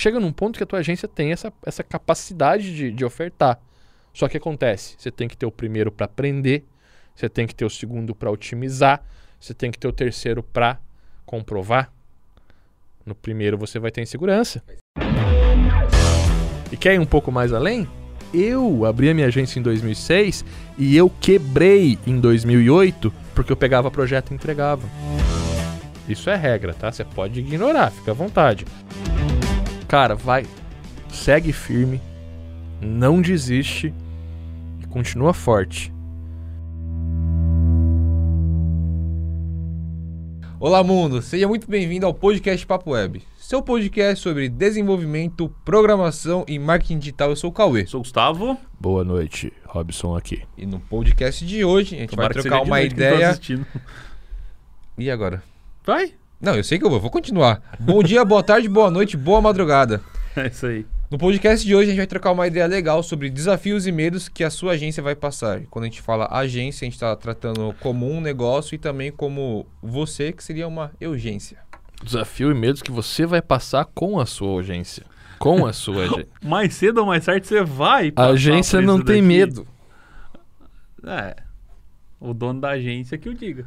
chega num ponto que a tua agência tem essa, essa capacidade de, de ofertar. Só que acontece, você tem que ter o primeiro para aprender, você tem que ter o segundo para otimizar, você tem que ter o terceiro para comprovar. No primeiro você vai ter insegurança. E quer ir um pouco mais além? Eu abri a minha agência em 2006 e eu quebrei em 2008 porque eu pegava projeto e entregava. Isso é regra, tá? Você pode ignorar, fica à vontade. Cara, vai, segue firme, não desiste e continua forte. Olá, mundo! Seja muito bem-vindo ao podcast Papo Web, seu podcast sobre desenvolvimento, programação e marketing digital. Eu sou o Cauê. Sou o Gustavo. Boa noite, Robson aqui. E no podcast de hoje a gente Tomara vai trocar uma ideia. assistindo. E agora? Vai. Não, eu sei que eu vou, vou continuar. Bom dia, boa tarde, boa noite, boa madrugada. É isso aí. No podcast de hoje a gente vai trocar uma ideia legal sobre desafios e medos que a sua agência vai passar. Quando a gente fala agência, a gente está tratando como um negócio e também como você, que seria uma urgência. Desafio e medos que você vai passar com a sua agência. Com a sua agência. Mais cedo ou mais tarde você vai A agência não tem daqui. medo. É. O dono da agência que o diga.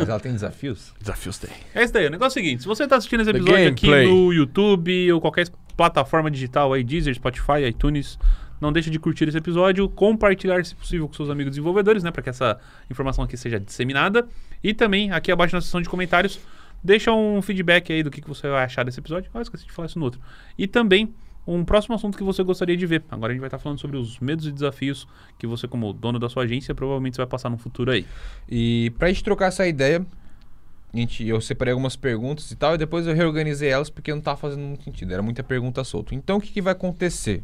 Mas ela tem desafios? Desafios tem. É isso daí. O negócio é o seguinte: se você tá assistindo esse episódio aqui no YouTube ou qualquer plataforma digital aí, Deezer, Spotify, iTunes, não deixe de curtir esse episódio, compartilhar, se possível, com seus amigos desenvolvedores, né? Para que essa informação aqui seja disseminada. E também, aqui abaixo na seção de comentários, deixa um feedback aí do que, que você vai achar desse episódio. Ah, esqueci de falar isso no outro. E também um próximo assunto que você gostaria de ver. Agora a gente vai estar falando sobre os medos e desafios que você, como dono da sua agência, provavelmente vai passar no futuro aí. E pra gente trocar essa ideia, a gente, eu separei algumas perguntas e tal, e depois eu reorganizei elas porque não tava fazendo muito sentido. Era muita pergunta solta. Então o que, que vai acontecer?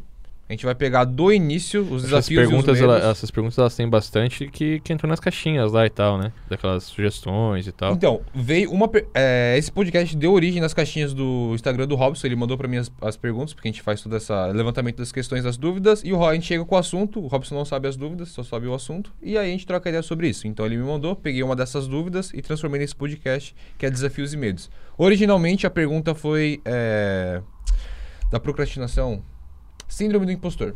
A gente vai pegar do início os Essas desafios perguntas, e os medos. ela- essas perguntas elas têm bastante que, que entram nas caixinhas lá e tal, né? Daquelas sugestões e tal. Então, veio uma. é, esse podcast deu origem nas caixinhas do Instagram do Robson. Ele mandou pra mim as, as perguntas, porque a gente faz todo esse levantamento das questões, das dúvidas. E o Ro- a gente chega com o assunto. O Robson não sabe as dúvidas, só sabe o assunto. E aí a gente troca ideia sobre isso. Então ele me mandou, peguei uma dessas dúvidas e transformei nesse podcast, que é Desafios e Medos. Originalmente a pergunta foi é, da procrastinação, Síndrome do Impostor.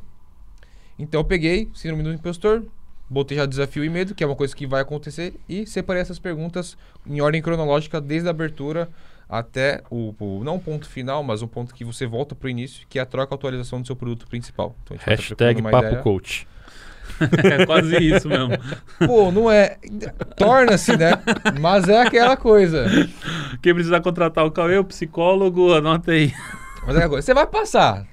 Então eu peguei Síndrome do Impostor, botei já desafio e medo, que é uma coisa que vai acontecer, e separei essas perguntas em ordem cronológica desde a abertura até o, o- não o ponto final, mas um ponto que você volta pro início, que é a troca e atualização do seu produto principal. Então, a gente vai tá Hashtag Papo ideia. Coach. é quase isso mesmo. Pô, não é. Torna-se, né? Mas é aquela coisa. Quem precisar contratar o Cauê, o psicólogo, anota aí. Mas é aquela coisa. Você vai passar.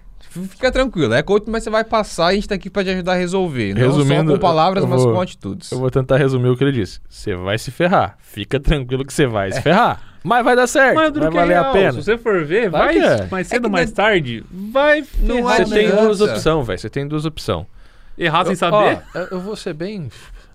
Fica tranquilo. É coach, mas você vai passar e a gente tá aqui pra te ajudar a resolver. Não Resumindo, só com palavras, mas vou- com atitudes. Eu vou tentar resumir o que ele disse. Você vai se ferrar. Fica tranquilo que você vai se ferrar. Mas vai dar certo. Mas vai que valer é a pena. Se você for ver, Vai vai, é. mais É cedo ou mais não- tarde, vai Não ferrar, Você é né? tem duas opções, velho. Você tem duas opções. Errar sem Eu- saber. ó, eu, vou ser bem. Vou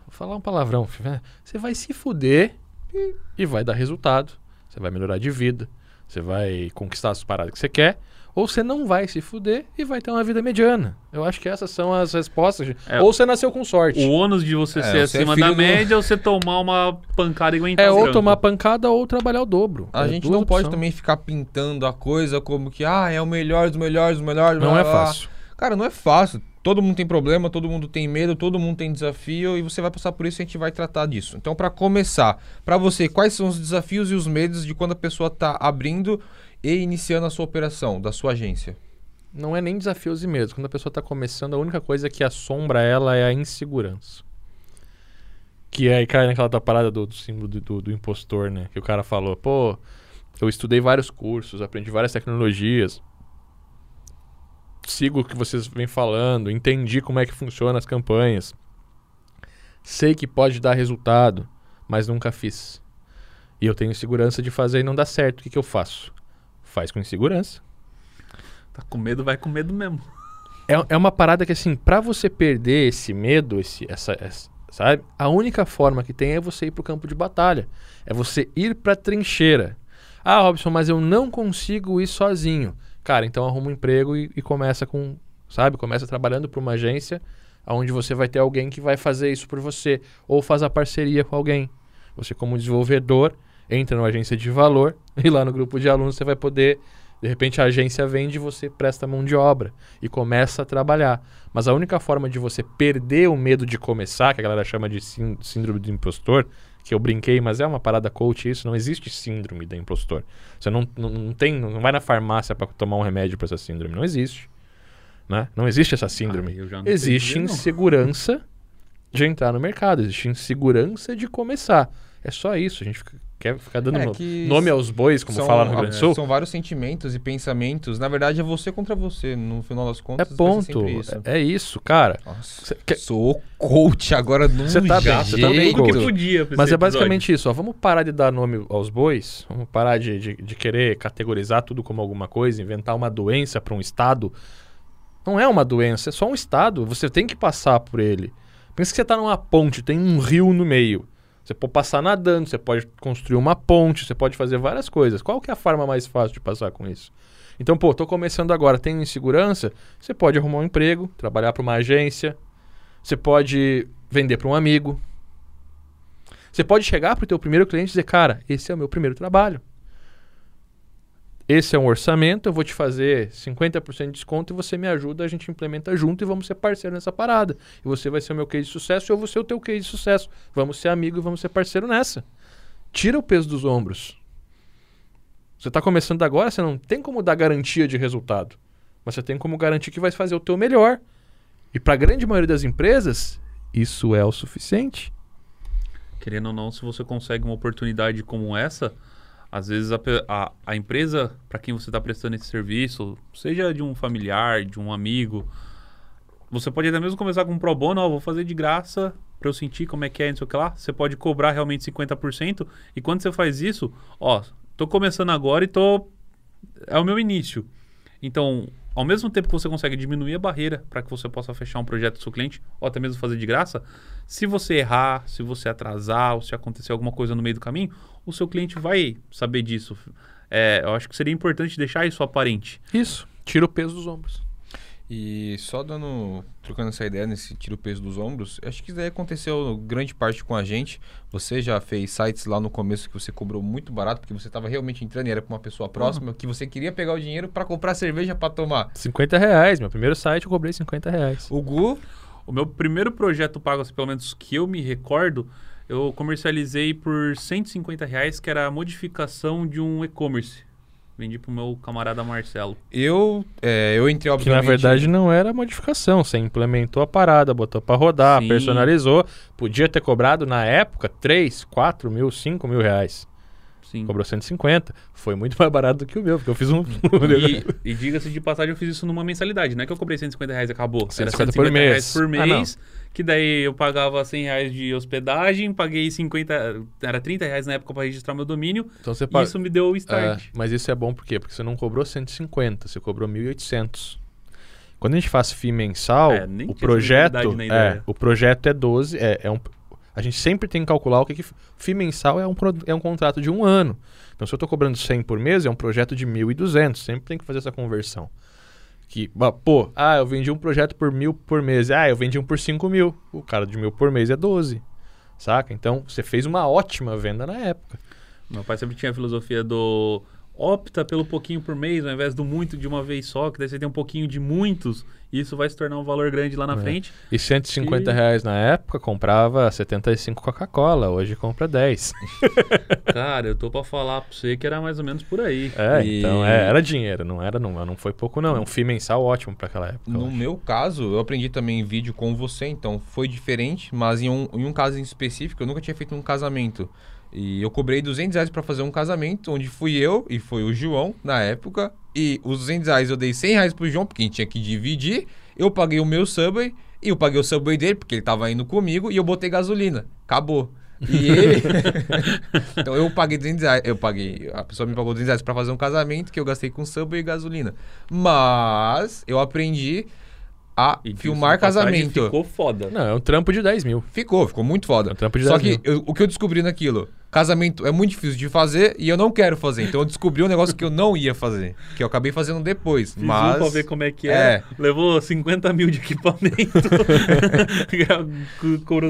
falar um palavrão. filho. Você vai se fuder e, e vai dar resultado. Você vai melhorar de vida. Você vai conquistar as paradas que você quer. Ou você não vai se fuder e vai ter uma vida mediana. Eu acho que essas são as respostas. É. ou você nasceu com sorte. O ônus de você É, ser é acima filho da do- média ou você tomar uma pancada e aguentar É ou tomar pancada ou trabalhar o dobro. A É gente não pode também ficar pintando a coisa como que, ah, é o melhor dos melhores dos melhores. Não blá, é blá, blá. fácil. Cara, não é fácil. Todo mundo tem problema, todo mundo tem medo, todo mundo tem desafio e você vai passar por isso e a gente vai tratar disso. Então, pra começar, pra você, quais são os desafios e os medos de quando a pessoa tá abrindo e iniciando a sua operação, da sua agência? Não é nem desafios e medos. Quando a pessoa está começando, a única coisa que assombra ela é a insegurança. Que aí cai naquela da parada do, do símbolo do, do, do impostor, né? Que o cara falou, pô, eu estudei vários cursos, aprendi várias tecnologias, sigo o que vocês vêm falando, entendi como é que funcionam as campanhas, sei que pode dar resultado, mas nunca fiz. E eu tenho insegurança de fazer e não dá certo. O que, que eu faço? Faz com insegurança. Tá com medo, vai com medo mesmo. É, é uma parada que, assim, pra você perder esse medo, esse, essa, essa- sabe? A única forma que tem é você ir pro campo de batalha. É você ir pra trincheira. Ah, Robson, mas eu não consigo ir sozinho. Cara, então arruma um emprego e, e começa com, sabe? Começa trabalhando pra uma agência onde você vai ter alguém que vai fazer isso por você. Ou faz a parceria com alguém. Você, como desenvolvedor, entra numa agência de valor e lá no grupo de alunos você vai poder De repente a agência vende e você presta mão de obra e começa a trabalhar. Mas a única forma de você perder o medo de começar, que a galera chama de sín- síndrome do impostor, que eu brinquei, mas é uma parada coach isso, não existe síndrome do impostor. Você não, não, não tem, não vai na farmácia para tomar um remédio para essa síndrome, não existe. Né? Não existe essa síndrome. Ah, não existe não. insegurança de entrar no mercado, existe insegurança de começar. É só isso, a gente fica- quer ficar dando É nome aos bois, como são- fala no Rio Grande do Sul. São vários sentimentos e pensamentos. Na verdade, é você contra você. No final das É contas, ser ponto. isso. É, é isso, cara. Nossa, Cê quer- sou coach agora num Cê tá bem, jeito. cê tá bem, Tudo que coach. podia Mas é basicamente isso, ó. Vamos parar de dar nome aos bois, vamos parar de, de, de querer categorizar tudo como alguma coisa, inventar uma doença para um estado. Não é uma doença, é só um estado. Você tem que passar por ele. Pensa que você está numa ponte, tem um rio no meio. Você pode passar nadando, você pode construir uma ponte, você pode fazer várias coisas. Qual que é a forma mais fácil de passar com isso? Então, pô, tô começando agora, tenho insegurança, você pode arrumar um emprego, trabalhar para uma agência, você pode vender para um amigo, você pode chegar para o teu primeiro cliente e dizer, cara, esse é o meu primeiro trabalho. Esse é um orçamento, eu vou te fazer 50% de desconto e você me ajuda, a gente implementa junto e vamos ser parceiro nessa parada. E você vai ser o meu case de sucesso e eu vou ser o teu case de sucesso. Vamos ser amigo e vamos ser parceiro nessa. Tira o peso dos ombros. Você está começando agora, você não tem como dar garantia de resultado. Mas você tem como garantir que vai fazer o teu melhor. E para a grande maioria das empresas, isso é o suficiente. Querendo ou não, se você consegue uma oportunidade como essa, às vezes a, a, a empresa para quem você está prestando esse serviço, seja de um familiar, de um amigo, você pode até mesmo começar com um pro bono, ó, vou fazer de graça para eu sentir como é que é, não sei o que lá. Você pode cobrar realmente 50%, e quando você faz isso, ó, tô começando agora e tô é o meu início. Então, ao mesmo tempo que você consegue diminuir a barreira para que você possa fechar um projeto do seu cliente, ou até mesmo fazer de graça, se você errar, se você atrasar, ou se acontecer alguma coisa no meio do caminho, o seu cliente vai saber disso. É, eu acho que seria importante deixar isso aparente. Isso. Tira o peso dos ombros. E só dando, trocando essa ideia nesse tiro peso dos ombros, acho que isso daí aconteceu grande parte com a gente. Você já fez sites lá no começo que você cobrou muito barato, porque você estava realmente entrando e era para uma pessoa próxima, que você queria pegar o dinheiro para comprar cerveja para tomar. 50 reais. Meu primeiro site eu cobrei 50 reais. O Gu, O meu primeiro projeto pago, assim, pelo menos que eu me recordo, eu comercializei por 150 reais, que era a modificação de um e-commerce. Vendi pro meu camarada Marcelo. eu, é, eu entrei Que na obviamente... verdade não era modificação. Você implementou a parada, botou pra rodar, Sim. personalizou. Podia ter cobrado na época 3, 4 mil, 5 mil reais. Sim. Cobrou 150. Foi muito mais barato do que o meu, porque eu fiz um. E, e diga-se de passagem, eu fiz isso numa mensalidade. Não é que eu cobrei 150 reais e acabou. Era 150 150 por mês. reais por Ah, mês. que daí eu pagava 100 reais de hospedagem, paguei 50... Era 30 reais na época para registrar meu domínio. então você paga. isso me deu o start. É, mas isso é bom por quê? Porque você não cobrou 150, você cobrou 1.800. Quando a gente faz FII mensal, É, nem o projeto, é, o projeto é 12, é, é um, a gente sempre tem que calcular o que, que FII mensal é um, é um contrato de um ano. Então se eu estou cobrando 100 por mês, é um projeto de 1.200, sempre tem que fazer essa conversão. Que, pô, ah, eu vendi um projeto por mil por mês, ah, eu vendi um por 5 mil. O cara de mil por mês é 12, saca? Então você fez uma ótima venda na época. Meu pai sempre tinha a filosofia do opta pelo pouquinho por mês, ao invés do muito de uma vez só, que daí você tem um pouquinho de muitos, e isso vai se tornar um valor grande lá na É. frente. E 150 E- reais na época comprava 75 Coca-Cola, hoje compra 10. Cara, eu tô pra falar pra você que era mais ou menos por aí. É, E- então é, era dinheiro, não era não, não foi pouco não, é um FII mensal ótimo pra aquela época. No meu caso, eu aprendi também em vídeo com você, então foi diferente, mas em um, em um caso em específico, eu nunca tinha feito um casamento. E eu cobrei 200 reais pra fazer um casamento, onde fui eu e foi o João, na época. E os 200 reais eu dei 100 reais pro João, porque a gente tinha que dividir. Eu paguei o meu Subway, e eu paguei o Subway dele, porque ele tava indo comigo, e eu botei gasolina. Acabou. E ele... então eu paguei 200 reais, eu paguei, a pessoa me pagou 200 reais pra fazer um casamento, que eu gastei com Subway e gasolina. Mas eu aprendi a E filmar casamento. Ficou foda. Não, é um trampo de 10 mil. Ficou, ficou muito É foda. um trampo de Só 10 que mil. eu- o que eu descobri naquilo, casamento é muito difícil de fazer e eu não quero fazer. Então eu descobri um negócio que eu não ia fazer, que eu acabei fazendo depois. Fiz mas um pra ver como é que É. é. Levou 50 mil de equipamento.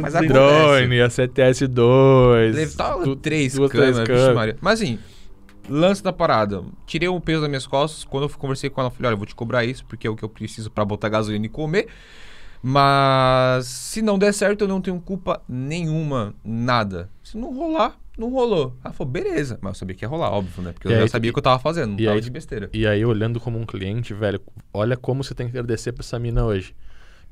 Mas 200. acontece. Drone, a CTS 2. Levava tu- três câmeras, câmeras. Maria. Mas assim, lance da parada. Tirei um peso das minhas costas. Quando eu conversei com ela, eu falei: olha, eu vou te cobrar isso, porque é o que eu preciso pra botar gasolina e comer. Mas se não der certo, eu não tenho culpa nenhuma, nada. Se não rolar, não rolou. Ela falou, beleza. Mas eu sabia que ia rolar, óbvio, né? Porque E eu já aí- sabia o que eu tava fazendo, não e tava aí- de besteira. E aí, olhando como um cliente, velho, olha como você tem que agradecer pra essa mina hoje.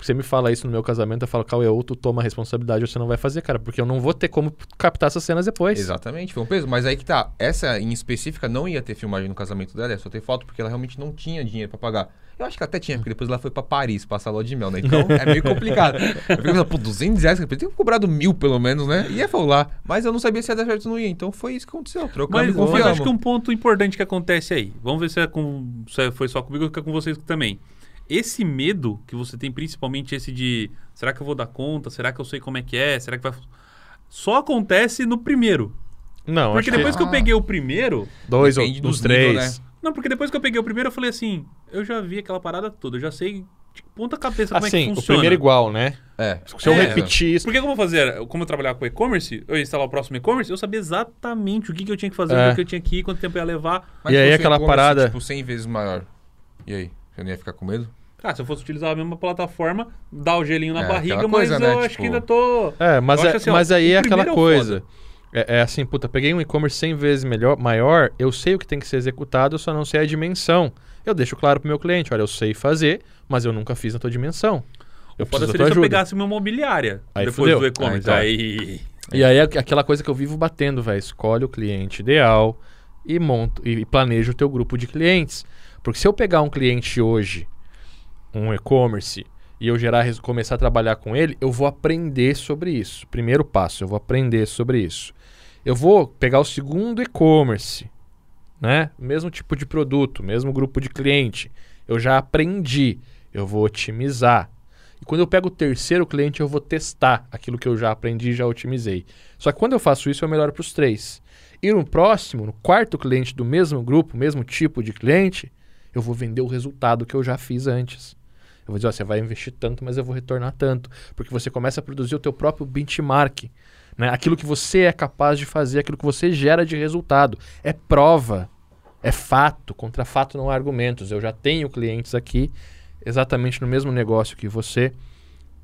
Porque você me fala isso no meu casamento, eu falo, Cauê, ou tu toma a responsabilidade ou você não vai fazer, cara. Porque eu não vou ter como captar essas cenas depois. Exatamente, foi um peso. Mas aí que tá. Essa em específica não ia ter filmagem no casamento dela, ia só ter foto, porque ela realmente não tinha dinheiro pra pagar. Eu acho que até tinha, porque depois ela foi pra Paris passar lua de mel, né? Então é meio complicado. Eu fiquei pensando, pô, 200 reais, eu tenho cobrado mil pelo menos, né? Ia falar. Mas eu não sabia se ia dar certo ou não ia. Então foi isso que aconteceu. Trocamos Mas, mas acho que um ponto importante que acontece aí. Vamos ver se, é com, se foi só comigo ou se é com vocês também. Esse medo que você tem, principalmente esse de será que eu vou dar conta? Será que eu sei como é que é? Será que vai. Só acontece no primeiro. Não, Porque acho depois que eu Ah. peguei o primeiro. que dois ou dos dos nível, três. né? Não, porque depois que eu peguei o primeiro, eu falei assim: eu já vi aquela parada toda, eu já sei de ponta cabeça como é que Assim, o funciona. primeiro igual, né? É. Se eu É. repetir isso. Porque como eu fazia, como eu trabalhava com e-commerce, eu ia instalar o próximo e-commerce, eu sabia exatamente o que, que eu tinha que fazer, É. o que eu tinha que ir, quanto tempo ia levar. Mas E aí aquela parada- Tipo, 100 vezes maior. E aí? Você não ia ficar com medo? Ah, se eu fosse utilizar a mesma plataforma, dar o gelinho na É, barriga, mas coisa, eu né? acho Tipo- que ainda tô. É, mas, é, assim, ó, mas aí o é aquela é coisa. É, é assim, puta, peguei um e-commerce 100 vezes melhor, maior, eu sei o que tem que ser executado, eu só não sei a dimensão. Eu deixo claro pro meu cliente, olha, eu sei fazer, mas eu nunca fiz na tua dimensão. Eu Foda da seria se eu pegasse uma imobiliária Aí depois fudeu. do e-commerce. Ah, então. Aí. E aí é aqu- aquela coisa que eu vivo batendo, velho. Escolhe o cliente ideal e monta e planeja o teu grupo de clientes. Porque se eu pegar um cliente hoje, um e-commerce, e eu gerar, começar a trabalhar com ele, eu vou aprender sobre isso. Primeiro passo, eu vou aprender sobre isso. Eu vou pegar o segundo e-commerce, né? Mesmo tipo de produto, mesmo grupo de cliente. Eu já aprendi, eu vou otimizar. E quando eu pego o terceiro cliente, eu vou testar aquilo que eu já aprendi e já otimizei. Só que quando eu faço isso, eu melhoro para os três. E no próximo, no quarto cliente do mesmo grupo, mesmo tipo de cliente, eu vou vender o resultado que eu já fiz antes. Vou dizer, ó, você vai investir tanto, mas eu vou retornar tanto. Porque você começa a produzir o teu próprio benchmark. Né? Aquilo que você é capaz de fazer, aquilo que você gera de resultado. É prova, é fato. Contra fato não há argumentos. Eu já tenho clientes aqui exatamente no mesmo negócio que você.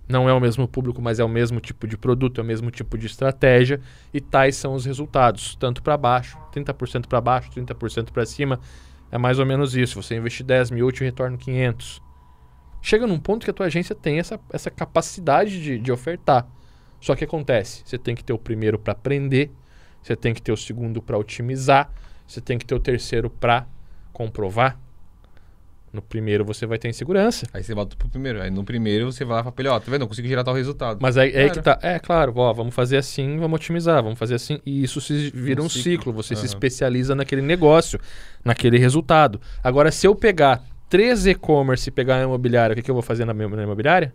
Não é o mesmo público, mas é o mesmo tipo de produto, é o mesmo tipo de estratégia. E tais são os resultados, tanto para baixo, 30% para baixo, 30% para cima. É mais ou menos isso. Você investir 10 mil, eu te retorno 500. Chega num ponto que a tua agência tem essa, essa capacidade de, de ofertar. Só que acontece, você tem que ter o primeiro para aprender, você tem que ter o segundo para otimizar, você tem que ter o terceiro para comprovar. No primeiro você vai ter insegurança. Aí você volta pro primeiro. Aí no primeiro você vai lá e fala pra ele, ó, tá vendo? Eu consigo gerar tal resultado. Mas aí, é aí que tá. É claro, ó, vamos fazer assim, vamos otimizar, vamos fazer assim. E isso se vira um, Um ciclo. ciclo. Você se Aham. especializa naquele negócio, naquele resultado. Agora, se eu pegar três e-commerce e pegar a imobiliária, o que, que eu vou fazer na, minha- na imobiliária?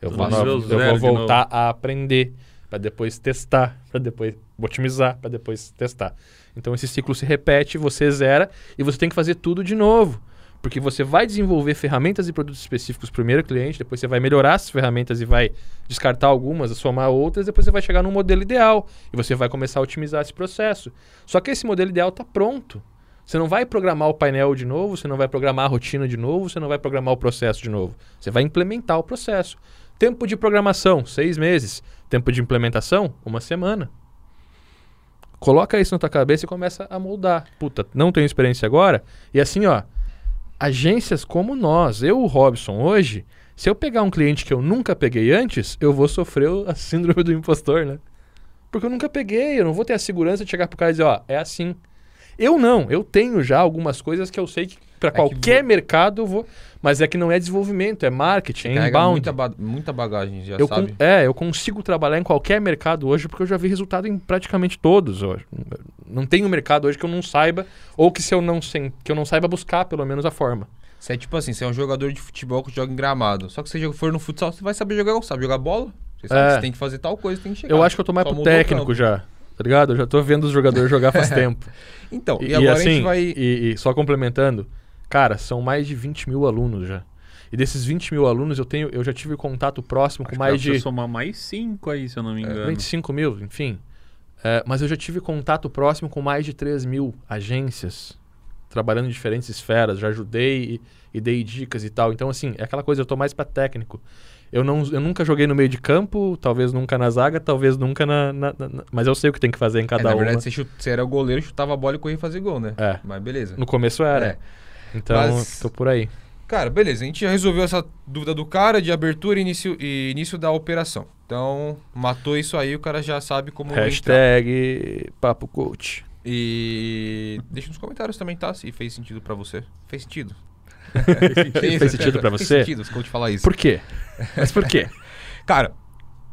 Eu vou, eu vou voltar a aprender, para depois testar, para depois otimizar, para depois testar. Então esse ciclo se repete, você zera e você tem que fazer tudo de novo. Porque você vai desenvolver ferramentas e produtos específicos para o primeiro cliente, depois você vai melhorar essas ferramentas e vai descartar algumas, somar outras, depois você vai chegar num modelo ideal e você vai começar a otimizar esse processo. Só que esse modelo ideal está pronto. Você não vai programar o painel de novo, você não vai programar a rotina de novo, você não vai programar o processo de novo. Você vai implementar o processo. Tempo de programação, seis meses. Tempo de implementação, uma semana. Coloca isso na tua cabeça e começa a moldar. Puta, não tenho experiência agora. E assim, ó, agências como nós, eu, o Robson, hoje, se eu pegar um cliente que eu nunca peguei antes, eu vou sofrer a síndrome do impostor, né? Porque eu nunca peguei, eu não vou ter a segurança de chegar pro cara e dizer, ó, é assim. Eu não, eu tenho já algumas coisas que eu sei que para que qualquer vo- mercado eu vou, mas é que não é desenvolvimento, é marketing, é inbound. muita, ba- muita bagagem, já Eu con- sabe. é, eu consigo trabalhar em qualquer mercado hoje porque eu já vi resultado em praticamente todos hoje. Não tem um mercado hoje que eu não saiba ou que se eu não sei, que eu não saiba buscar pelo menos a forma. Você é tipo assim, você é um jogador de futebol que joga em gramado. Só que se você for no futsal, você vai saber jogar, sabe jogar bola. Você sabe É. que você tem que fazer tal coisa, tem que chegar. Eu acho que eu tô mais Só pro técnico já. Tá ligado? Eu já tô vendo os jogadores jogar faz tempo. Então, e, E, agora assim, a gente vai... e, e só complementando, cara, são mais de 20 mil alunos já. E desses 20 mil alunos, eu tenho, eu já tive contato próximo Acho com mais de somar mais cinco aí, se eu não me engano. 25 mil, enfim. É, mas eu já tive contato próximo com mais de 3 mil agências, trabalhando em diferentes esferas. Já ajudei e, e dei dicas e tal. Então, assim, é aquela coisa, eu tô mais para técnico. Eu, não, eu nunca joguei no meio de campo, talvez nunca na zaga, talvez nunca na, na- na- Mas eu sei o que tem que fazer em É, cada na uma. verdade, você, você era o goleiro, chutava a bola e corria fazer gol, né? É. Mas beleza. No começo era. É. Então, Mas- tô por aí. Cara, beleza. A gente já resolveu essa dúvida do cara de abertura e início, e início da operação. Então, matou isso aí, o cara já sabe como entrar. Hashtag Papo Coach. E deixa nos comentários também, tá? Se fez sentido pra você. Fez sentido. Fez sentido pra você? Fez sentido, se eu te falar isso. Por quê? Mas por quê? Cara,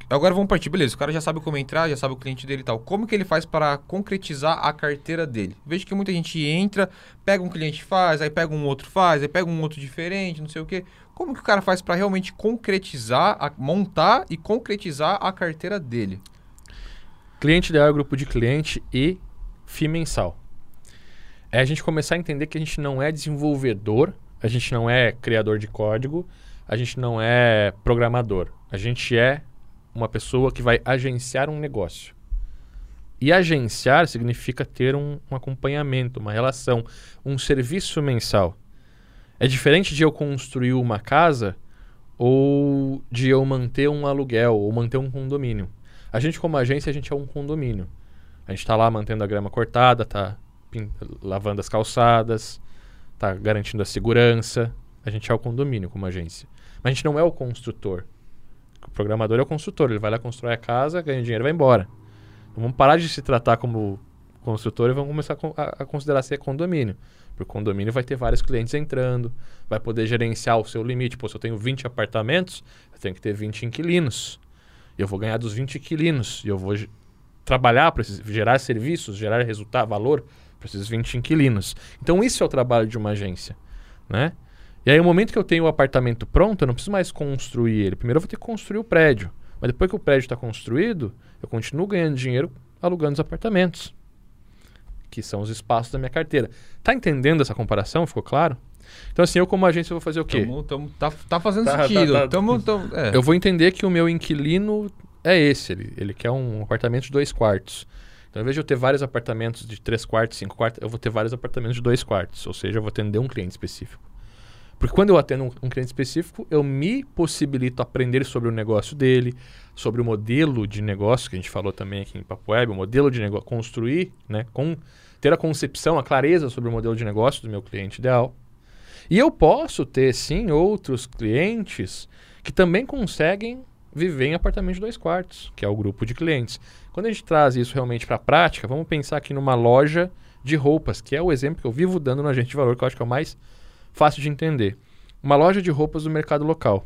agora vamos partir. Beleza, o cara já sabe como entrar, já sabe o cliente dele e tal. Como que ele faz para concretizar a carteira dele? Vejo que muita gente entra, pega um cliente faz, aí pega um outro faz, aí pega um outro diferente, não sei o quê. Como que o cara faz para realmente concretizar, a- montar e concretizar a carteira dele? Cliente ideal é grupo de cliente e FII mensal. É a gente começar a entender que a gente não é desenvolvedor, a gente não é criador de código, a gente não é programador. A gente é uma pessoa que vai agenciar um negócio. E agenciar significa ter um, um acompanhamento, uma relação, um serviço mensal. É diferente de eu construir uma casa ou de eu manter um aluguel ou manter um condomínio. A gente, como agência, a gente é um condomínio. A gente está lá mantendo a grama cortada, tá pin- lavando as calçadas, tá garantindo a segurança. A gente é o condomínio como agência. Mas a gente não é o construtor. O programador é o construtor. Ele vai lá constrói a casa, ganha dinheiro e vai embora. Então vamos parar de se tratar como construtor e vamos começar a a, considerar ser condomínio. Porque o condomínio vai ter vários clientes entrando, vai poder gerenciar o seu limite. Pô, se eu tenho 20 apartamentos, eu tenho que ter 20 inquilinos. Eu vou ganhar dos 20 inquilinos. E eu vou trabalhar para gerar serviços, gerar resultado, valor para esses 20 inquilinos. Então, isso é o trabalho de uma agência. Né? E aí, no momento que eu tenho o apartamento pronto, eu não preciso mais construir ele. Primeiro, eu vou ter que construir o prédio. Mas depois que o prédio está construído, eu continuo ganhando dinheiro alugando os apartamentos, que são os espaços da minha carteira. Tá entendendo essa comparação? Ficou claro? Então, assim, eu como agência vou fazer o quê? Tamo, tamo- tá, tá fazendo Tá, tá, sentido. tá. Tamo- é. Eu vou entender que o meu inquilino é esse. Ele, ele quer um apartamento de dois quartos. Então, ao invés de eu ter vários apartamentos de três quartos, cinco quartos, eu vou ter vários apartamentos de dois quartos. Ou seja, eu vou atender um cliente específico. Porque quando eu atendo um, um cliente específico, eu me possibilito aprender sobre o negócio dele, sobre o modelo de negócio, que a gente falou também aqui em Papo Web, o modelo de negócio, construir, né, com, ter a concepção, a clareza sobre o modelo de negócio do meu cliente ideal. E eu posso ter, sim, outros clientes que também conseguem viver em apartamento de dois quartos, que é o grupo de clientes. Quando a gente traz isso realmente para a prática, vamos pensar aqui numa loja de roupas, que é o exemplo que eu vivo dando no agente de valor, que eu acho que é o mais fácil de entender. Uma loja de roupas do mercado local.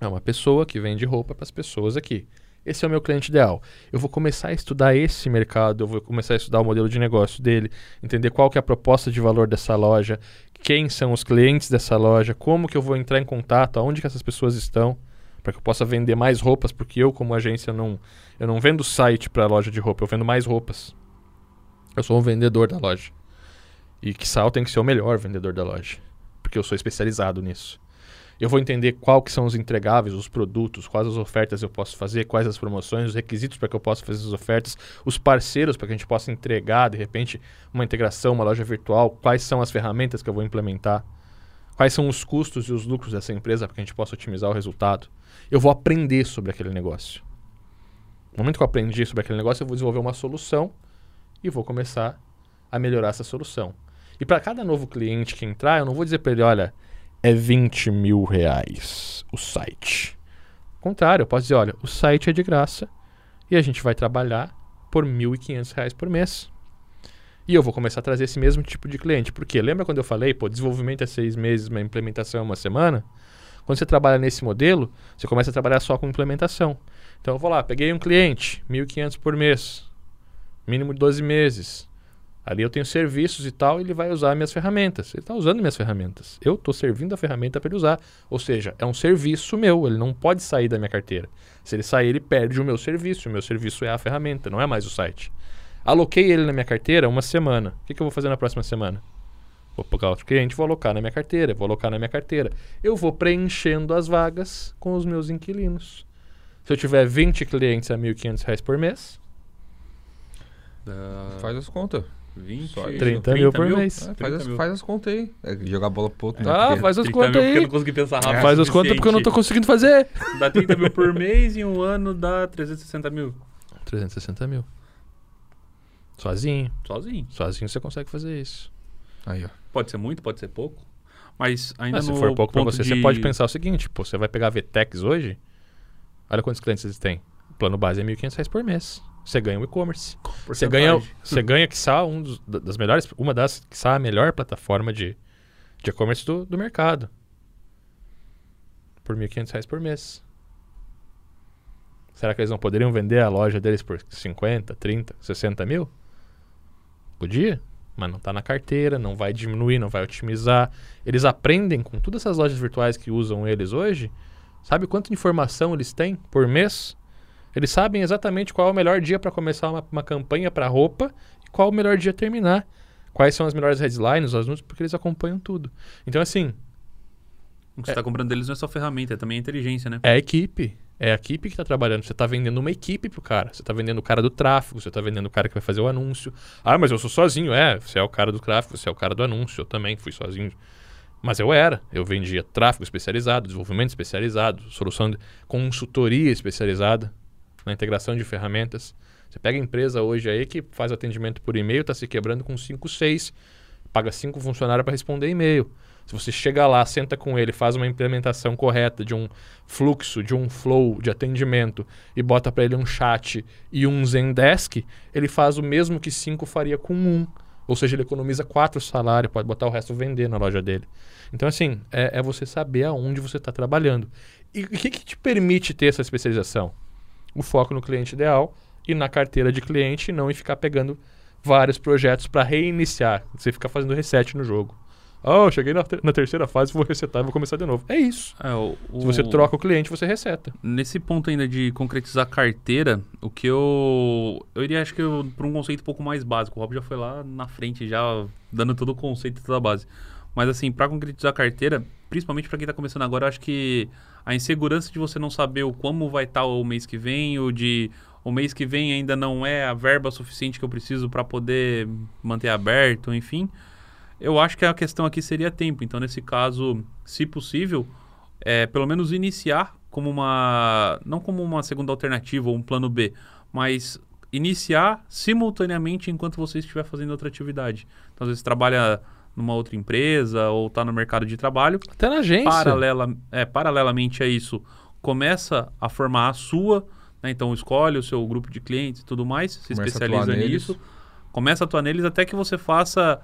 É uma pessoa que vende roupa para as pessoas aqui. Esse é o meu cliente ideal. Eu vou começar a estudar esse mercado, eu vou começar a estudar o modelo de negócio dele, entender qual que é a proposta de valor dessa loja, quem são os clientes dessa loja, como que eu vou entrar em contato, aonde que essas pessoas estão, para que eu possa vender mais roupas, porque eu como agência não eu não vendo site para loja de roupa, eu vendo mais roupas. Eu sou um vendedor da loja. E que sal tem que ser o melhor vendedor da loja, porque eu sou especializado nisso. Eu vou entender qual que são os entregáveis, os produtos, quais as ofertas eu posso fazer, quais as promoções, os requisitos para que eu possa fazer as ofertas, os parceiros para que a gente possa entregar, de repente, uma integração, uma loja virtual, quais são as ferramentas que eu vou implementar, quais são os custos e os lucros dessa empresa para que a gente possa otimizar o resultado. Eu vou aprender sobre aquele negócio. No momento que eu aprendi sobre aquele negócio, eu vou desenvolver uma solução e vou começar a melhorar essa solução. E para cada novo cliente que entrar, eu não vou dizer para ele, olha, é 20 mil reais o site. Ao contrário, eu posso dizer, olha, o site é de graça e a gente vai trabalhar por 1.500 reais por mês. E eu vou começar a trazer esse mesmo tipo de cliente. Porque lembra quando eu falei, pô, desenvolvimento é seis meses, uma implementação é uma semana? Quando você trabalha nesse modelo, você começa a trabalhar só com implementação. Então eu vou lá, peguei um cliente, 1.500 por mês, mínimo de 12 meses. Ali eu tenho serviços e tal, ele vai usar minhas ferramentas. Ele está usando minhas ferramentas. Eu estou servindo a ferramenta para ele usar. Ou seja, é um serviço meu, ele não pode sair da minha carteira. Se ele sair, ele perde o meu serviço. O meu serviço é a ferramenta, não é mais o site. Aloquei ele na minha carteira uma semana. O que, que eu vou fazer na próxima semana? Vou pegar outro cliente, vou alocar na minha carteira, vou alocar na minha carteira. Eu vou preenchendo as vagas com os meus inquilinos. Se eu tiver 20 clientes a R$ 1.500 por mês, Faz as contas. 20, Só isso. 30 mil por mês. É, faz, 30 as, mil. faz as contas aí. É, jogar bola pro outro. né? Ah, Porque- faz as 30 contas mil porque eu aí. não consegui pensar rápido. Faz as contas porque eu não tô conseguindo fazer. Dá 30 mil por mês e um ano dá 360 mil. 360 mil. Sozinho. Sozinho. Sozinho você consegue fazer isso. Aí, ó. Pode ser muito, pode ser pouco. Mas ainda Ah, se for pouco pra ponto você, de... você pode pensar o seguinte: pô, você vai pegar a VTEX hoje. Olha quantos clientes eles têm. O plano base é 1.500 reais por mês. Você ganha o e-commerce. Você ganha, você ganha quiçá, um dos, da- das melhores, uma das, quiçá, a melhor plataforma de de e-commerce do, do mercado. Por 1.500 reais por mês. Será que eles não poderiam vender a loja deles por 50, 30, 60 mil? Podia, mas não está na carteira, não vai diminuir, não vai otimizar. Eles aprendem com todas essas lojas virtuais que usam eles hoje. Sabe quanta informação eles têm por mês? Eles sabem exatamente qual é o melhor dia para começar uma, uma campanha para roupa e qual é o melhor dia terminar. Quais são as melhores headlines, os anúncios, porque eles acompanham tudo. Então, assim, O que você está comprando deles não é só ferramenta, é também a inteligência, né? é a equipe. É a equipe que está trabalhando. Você está vendendo uma equipe pro cara. Você está vendendo o cara do tráfego, você está vendendo o cara que vai fazer o anúncio. Ah, mas eu sou sozinho. É, você é o cara do tráfego, você é o cara do anúncio. Eu também fui sozinho. Mas eu era. Eu vendia tráfego especializado, desenvolvimento especializado, solução de consultoria especializada na integração de ferramentas. Você pega a empresa hoje aí que faz atendimento por e-mail, está se quebrando com 5, 6, paga 5 funcionários para responder e-mail. Se você chega lá, senta com ele, faz uma implementação correta de um fluxo, de um flow de atendimento e bota para ele um chat e um Zendesk, ele faz o mesmo que 5 faria com um. Ou seja, ele economiza quatro salários, pode botar o resto vender na loja dele. Então, assim, é, é você saber aonde você está trabalhando. E o que, que te permite ter essa especialização? O foco no cliente ideal e na carteira de cliente, e não em ficar pegando vários projetos para reiniciar. Você fica fazendo reset no jogo. Oh, cheguei na, ter- na terceira fase, vou resetar e vou começar de novo. É isso. É, o- o- Se você troca o cliente, você reseta. Nesse ponto ainda de concretizar a carteira, o que eu. Eu iria, acho que, pra um conceito um pouco mais básico. O Rob já foi lá na frente, já dando todo o conceito, toda a base. Mas, assim, pra concretizar a carteira, principalmente pra quem tá começando agora, eu acho que a insegurança de você não saber o como vai estar o mês que vem, ou de o mês que vem ainda não é a verba suficiente que eu preciso pra poder manter aberto, enfim. Eu acho que a questão aqui seria tempo. Então, nesse caso, se possível, é, pelo menos iniciar como uma. Não como uma segunda alternativa ou um plano B, mas iniciar simultaneamente enquanto você estiver fazendo outra atividade. Então, às vezes, trabalha numa outra empresa ou está no mercado de trabalho. Até na agência. Paralela, é, paralelamente a isso, começa a formar a sua. né? Então, escolhe o seu grupo de clientes e tudo mais, se Começa especializa atuar neles. nisso. Começa a atuar neles até que você faça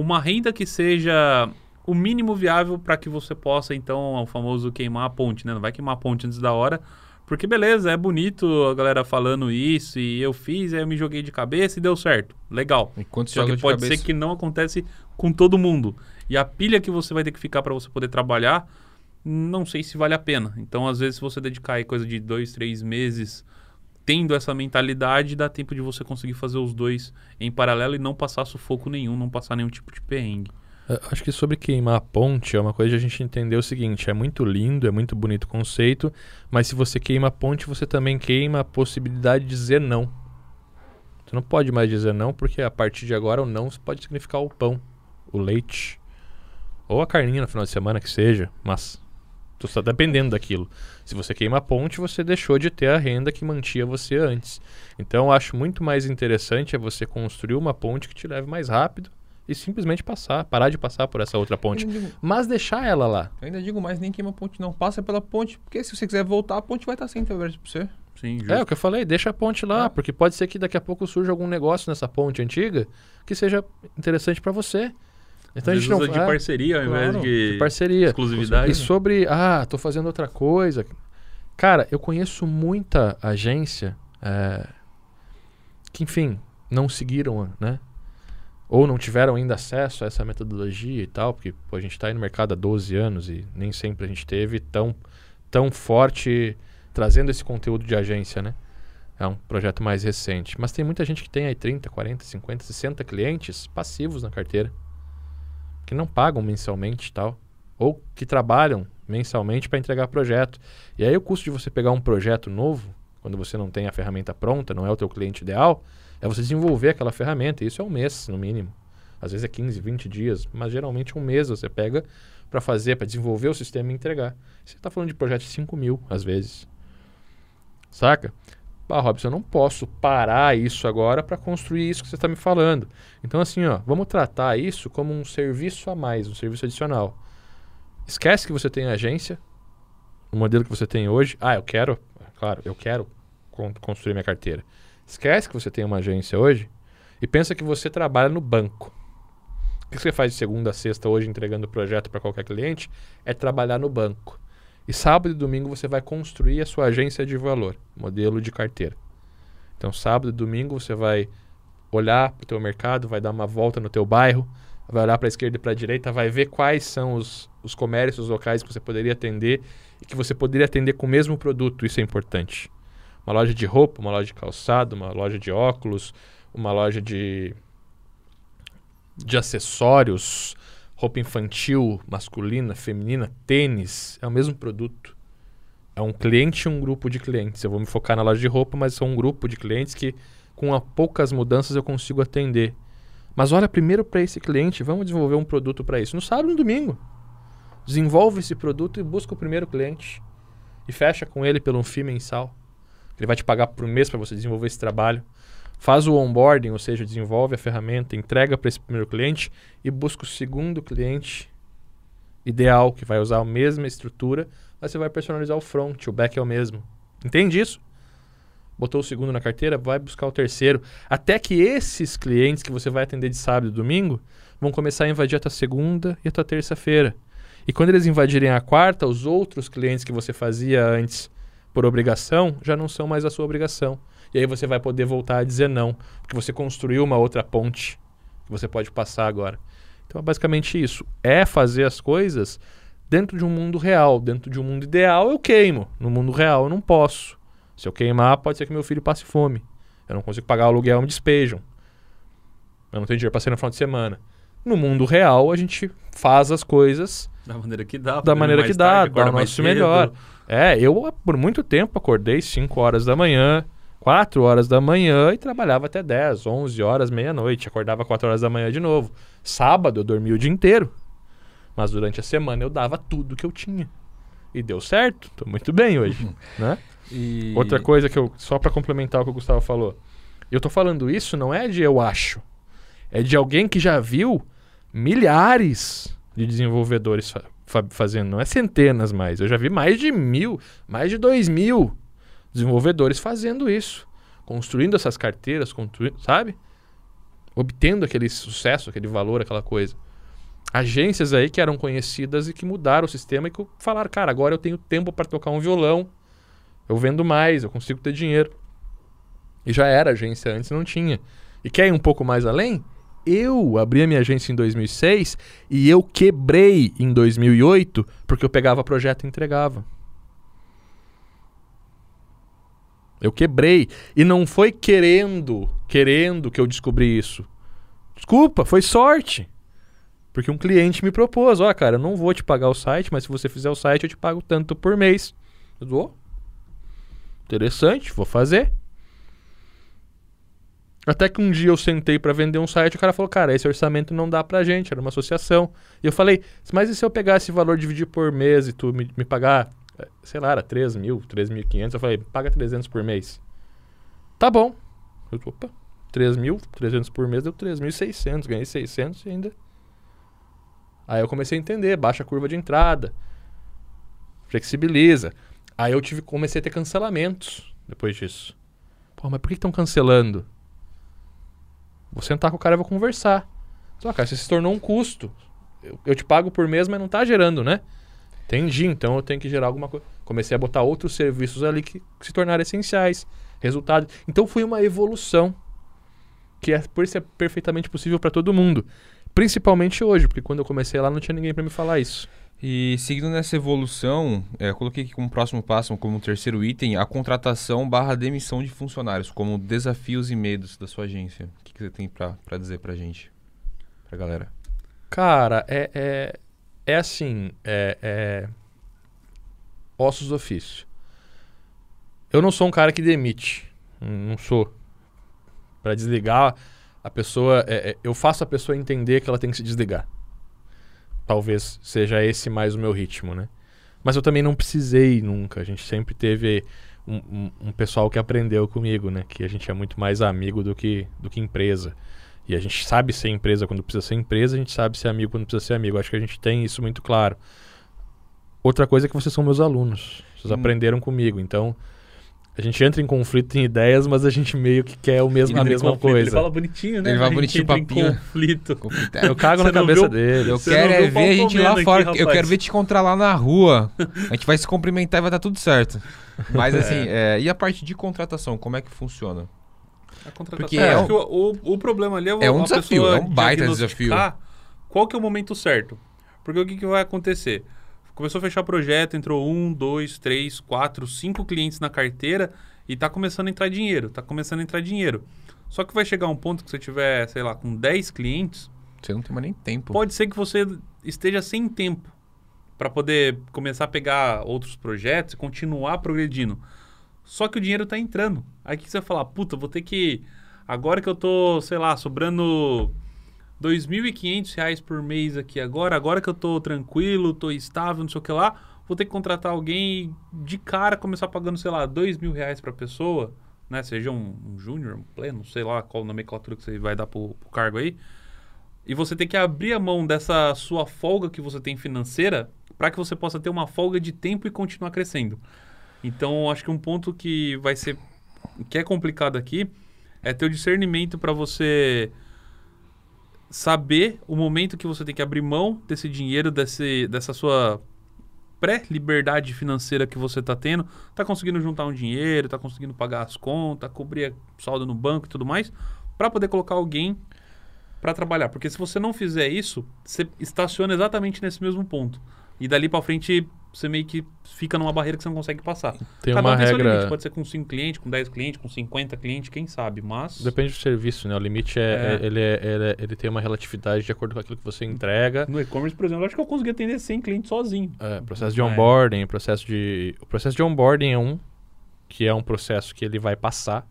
uma renda que seja o mínimo viável para que você possa, então, o famoso queimar a ponte, né? Não vai queimar a ponte antes da hora. Porque beleza, é bonito a galera falando isso e eu fiz, aí eu me joguei de cabeça e deu certo. Legal. Enquanto Só que de pode cabeça. ser que não acontece com todo mundo. E a pilha que você vai ter que ficar para você poder trabalhar, não sei se vale a pena. Então, às vezes, se você dedicar aí coisa de dois, três meses tendo essa mentalidade, dá tempo de você conseguir fazer os dois em paralelo e não passar sufoco nenhum, não passar nenhum tipo de perrengue. Eu Acho que sobre queimar a ponte é uma coisa de a gente entender o seguinte: é muito lindo, é muito bonito o conceito, mas se você queima a ponte, você também queima a possibilidade de dizer não. Você não pode mais dizer não, porque a partir de agora o não pode significar o pão, o leite, ou a carninha no final de semana que seja, mas tu está dependendo daquilo. Se você queima a ponte, você deixou de ter a renda que mantinha você antes. Então, eu acho muito mais interessante é você construir uma ponte que te leve mais rápido e simplesmente passar, parar de passar por essa outra ponte, digo, mas deixar ela lá. eu ainda digo mais, nem queima a ponte não. Passa pela ponte, porque se você quiser voltar, a ponte vai estar sempre aberta pra você. Sim, É o que eu falei, deixa a ponte lá, É. porque pode ser que daqui a pouco surja algum negócio nessa ponte antiga que seja interessante para você. Então Às a gente vezes não usa de é, parceria ao invés claro, de, de parceria. exclusividade. E sobre, ah, tô fazendo outra coisa. Cara, eu conheço muita agência é, que, enfim, não seguiram, né? Ou não tiveram ainda acesso a essa metodologia e tal, porque pô, a gente está aí no mercado há 12 anos e nem sempre a gente teve tão, tão forte trazendo esse conteúdo de agência, né? É um projeto mais recente. Mas tem muita gente que tem aí 30, 40, 50, 60 clientes passivos na carteira que não pagam mensalmente e tal, ou que trabalham mensalmente para entregar projeto. E aí o custo de você pegar um projeto novo, quando você não tem a ferramenta pronta, não é o teu cliente ideal, É você desenvolver aquela ferramenta. Isso é um mês, no mínimo. Às vezes é 15, 20 dias, mas geralmente um mês você pega para fazer, para desenvolver o sistema e entregar. Você está falando de projeto de 5 mil, às vezes. Saca? Ah, Robson, eu não posso parar isso agora para construir isso que você está me falando. Então, assim, ó, vamos tratar isso como um serviço a mais, um serviço adicional. Esquece que você tem agência, o modelo que você tem hoje. Ah, eu quero, claro, eu quero con construir minha carteira. Esquece que você tem uma agência hoje e pensa que você trabalha no banco. O que você faz de segunda a sexta hoje entregando projeto para qualquer cliente? É trabalhar no banco. E sábado e domingo você vai construir a sua agência de valor, modelo de carteira. Então, sábado e domingo você vai olhar para o teu mercado, vai dar uma volta no teu bairro, vai olhar para a esquerda e para a direita, vai ver quais são os, os comércios locais que você poderia atender e que você poderia atender com o mesmo produto. Isso é importante. Uma loja de roupa, uma loja de calçado, uma loja de óculos, uma loja de de acessórios, roupa infantil, masculina, feminina, tênis, é o mesmo produto. É um cliente e um grupo de clientes. Eu vou me focar na loja de roupa, mas são um grupo de clientes que, com poucas mudanças, eu consigo atender. Mas olha primeiro para esse cliente, vamos desenvolver um produto para isso. No sábado e no domingo. Desenvolve esse produto e busca o primeiro cliente. E fecha com ele pelo um FII mensal. Ele vai te pagar por mês para você desenvolver esse trabalho faz o onboarding, ou seja, desenvolve a ferramenta, entrega para esse primeiro cliente e busca o segundo cliente ideal que vai usar a mesma estrutura, mas você vai personalizar o front, o back é o mesmo. Entende isso? Botou o segundo na carteira, vai buscar o terceiro, até que esses clientes que você vai atender de sábado e domingo vão começar a invadir a tua segunda e a tua terça-feira. E quando eles invadirem a quarta, os outros clientes que você fazia antes por obrigação já não são mais a sua obrigação. E aí você vai poder voltar a dizer não, porque você construiu uma outra ponte que você pode passar agora. Então é basicamente isso. É fazer as coisas dentro de um mundo real. Dentro de um mundo ideal eu queimo. No mundo real eu não posso. Se eu queimar, pode ser que meu filho passe fome. Eu não consigo pagar o aluguel, me despejam. Eu não tenho dinheiro para sair no final de semana. No mundo real, a gente faz as coisas da maneira que dá. Da maneira que dá, dá o nosso melhor. É, eu por muito tempo acordei 5 horas da manhã, 4 horas da manhã e trabalhava até 10, 11 horas, meia-noite. Acordava 4 horas da manhã de novo. Sábado eu dormia o dia inteiro. Mas durante a semana eu dava tudo que eu tinha. E deu certo. Tô muito bem hoje, uhum. né? E... Outra coisa que eu só para complementar o que o Gustavo falou. Eu tô falando isso não é de eu acho. É de alguém que já viu milhares de desenvolvedores fa fazendo, não é centenas mais. Eu já vi mais de mil, mais de dois mil desenvolvedores fazendo isso, construindo essas carteiras, construindo, sabe? Obtendo aquele sucesso, aquele valor, aquela coisa. Agências aí que eram conhecidas e que mudaram o sistema e que falaram, cara, agora eu tenho tempo para tocar um violão, eu vendo mais, eu consigo ter dinheiro. E já era agência antes, não tinha. E quer ir um pouco mais além? Eu abri a minha agência em 2006 e eu quebrei em 2008 porque eu pegava projeto e entregava. Eu quebrei. E não foi querendo, querendo que eu descobri isso. Desculpa, foi sorte. Porque um cliente me propôs, ó, oh, cara, eu não vou te pagar o site, mas se você fizer o site, eu te pago tanto por mês. Eu dou. Interessante, vou fazer. Até que um dia eu sentei para vender um site, o cara falou, cara, esse orçamento não dá pra gente, era uma associação. E eu falei, mas e se eu pegar esse valor, dividir por mês e tu me, me pagar sei lá, era 3 mil, 3.500. Eu falei, paga 300 por mês. Tá bom. Eu, opa, 3 mil, 300 por mês deu 3.600. Ganhei 600 e ainda. Aí eu comecei a entender, baixa a curva de entrada, flexibiliza. Aí eu tive, comecei a ter cancelamentos depois disso. Pô, mas por que estão cancelando? Vou sentar com o cara e vou conversar. Só, cara, você se tornou um custo. Eu, eu te pago por mês, mas não tá gerando, né? Entendi, então eu tenho que gerar alguma coisa. Comecei a botar outros serviços ali que, que se tornaram essenciais. Resultado. Então foi uma evolução que é, por isso é perfeitamente possível para todo mundo. Principalmente hoje, porque quando eu comecei lá não tinha ninguém para me falar isso. E seguindo nessa evolução, é, coloquei aqui como próximo passo, como terceiro item, a contratação barra demissão de funcionários, como desafios e medos da sua agência. O que, que você tem para dizer para gente, para galera? Cara, é, é, é assim, é, é... ossos do ofício. Eu não sou um cara que demite, não sou. Pra desligar a pessoa. é, é, eu faço a pessoa entender que ela tem que se desligar. Talvez seja esse mais o meu ritmo, né? Mas eu também não precisei nunca. A gente sempre teve um, um- um pessoal que aprendeu comigo, né? Que a gente é muito mais amigo do que, do que empresa. E a gente sabe ser empresa quando precisa ser empresa, a gente sabe ser amigo quando precisa ser amigo. Acho que a gente tem isso muito claro. Outra coisa é que vocês são meus alunos. Vocês Hum. aprenderam comigo. Então, a gente entra em conflito em ideias, mas a gente meio que quer o mesmo, a mesma conflito. Ele coisa. fala bonitinho, né? Ele gente bonitinho, papinho. conflito. Conflito. Eu cago na cabeça viu? dele. Eu quero é ver a gente lá aqui, fora. eu rapaz? quero ver te encontrar lá na rua. A gente vai se cumprimentar e vai dar tudo certo. Mas assim, é, e a parte de contratação, como é que funciona? A contratação. Porque é, é acho um- que o, o, o problema ali é, É um desafio, pessoa é um baita diagnosticar Qual que é o momento certo? Porque o que, que vai acontecer? Começou a fechar projeto, entrou um, dois, três, quatro, cinco clientes na carteira e tá começando a entrar dinheiro. Tá começando a entrar dinheiro. Só que vai chegar um ponto que você tiver, sei lá, com 10 clientes, Você não tem mais nem tempo. pode ser que você esteja sem tempo para poder começar a pegar outros projetos e continuar progredindo. Só que o dinheiro tá entrando. Aí que você vai falar? Puta, vou ter que. Agora que eu tô, sei lá, sobrando 2.500 reais por mês aqui agora, agora que eu tô tranquilo, tô estável, não sei o que lá, vou ter que contratar alguém e de cara começar pagando, sei lá, mil reais pra pessoa, né? Seja um, um júnior, um pleno, sei lá qual nomenclatura que você vai dar pro, pro cargo aí. E você tem que abrir a mão dessa sua folga que você tem financeira para que você possa ter uma folga de tempo e continuar crescendo. Então, acho que um ponto que vai ser que é complicado aqui é ter o discernimento para você saber o momento que você tem que abrir mão desse dinheiro, desse, dessa sua pré-liberdade financeira que você está tendo, tá conseguindo juntar um dinheiro, tá conseguindo pagar as contas, cobrir saldo no banco e tudo mais, para poder colocar alguém para trabalhar. Porque se você não fizer isso, você estaciona exatamente nesse mesmo ponto. E dali para frente, você meio que fica numa barreira que você não consegue passar. Tem Cada uma um regra. limite. Pode ser com 5 clientes, com 10 clientes, com 50 clientes, quem sabe. Mas Depende do serviço, né? O limite é, É. é- ele, é- ele, é- ele tem uma relatividade de acordo com aquilo que você entrega. no e-commerce, por exemplo, eu acho que eu consegui atender 100 clientes sozinho. É, processo de É. onboarding, processo de. O processo de onboarding é um, que é um processo que ele vai passar.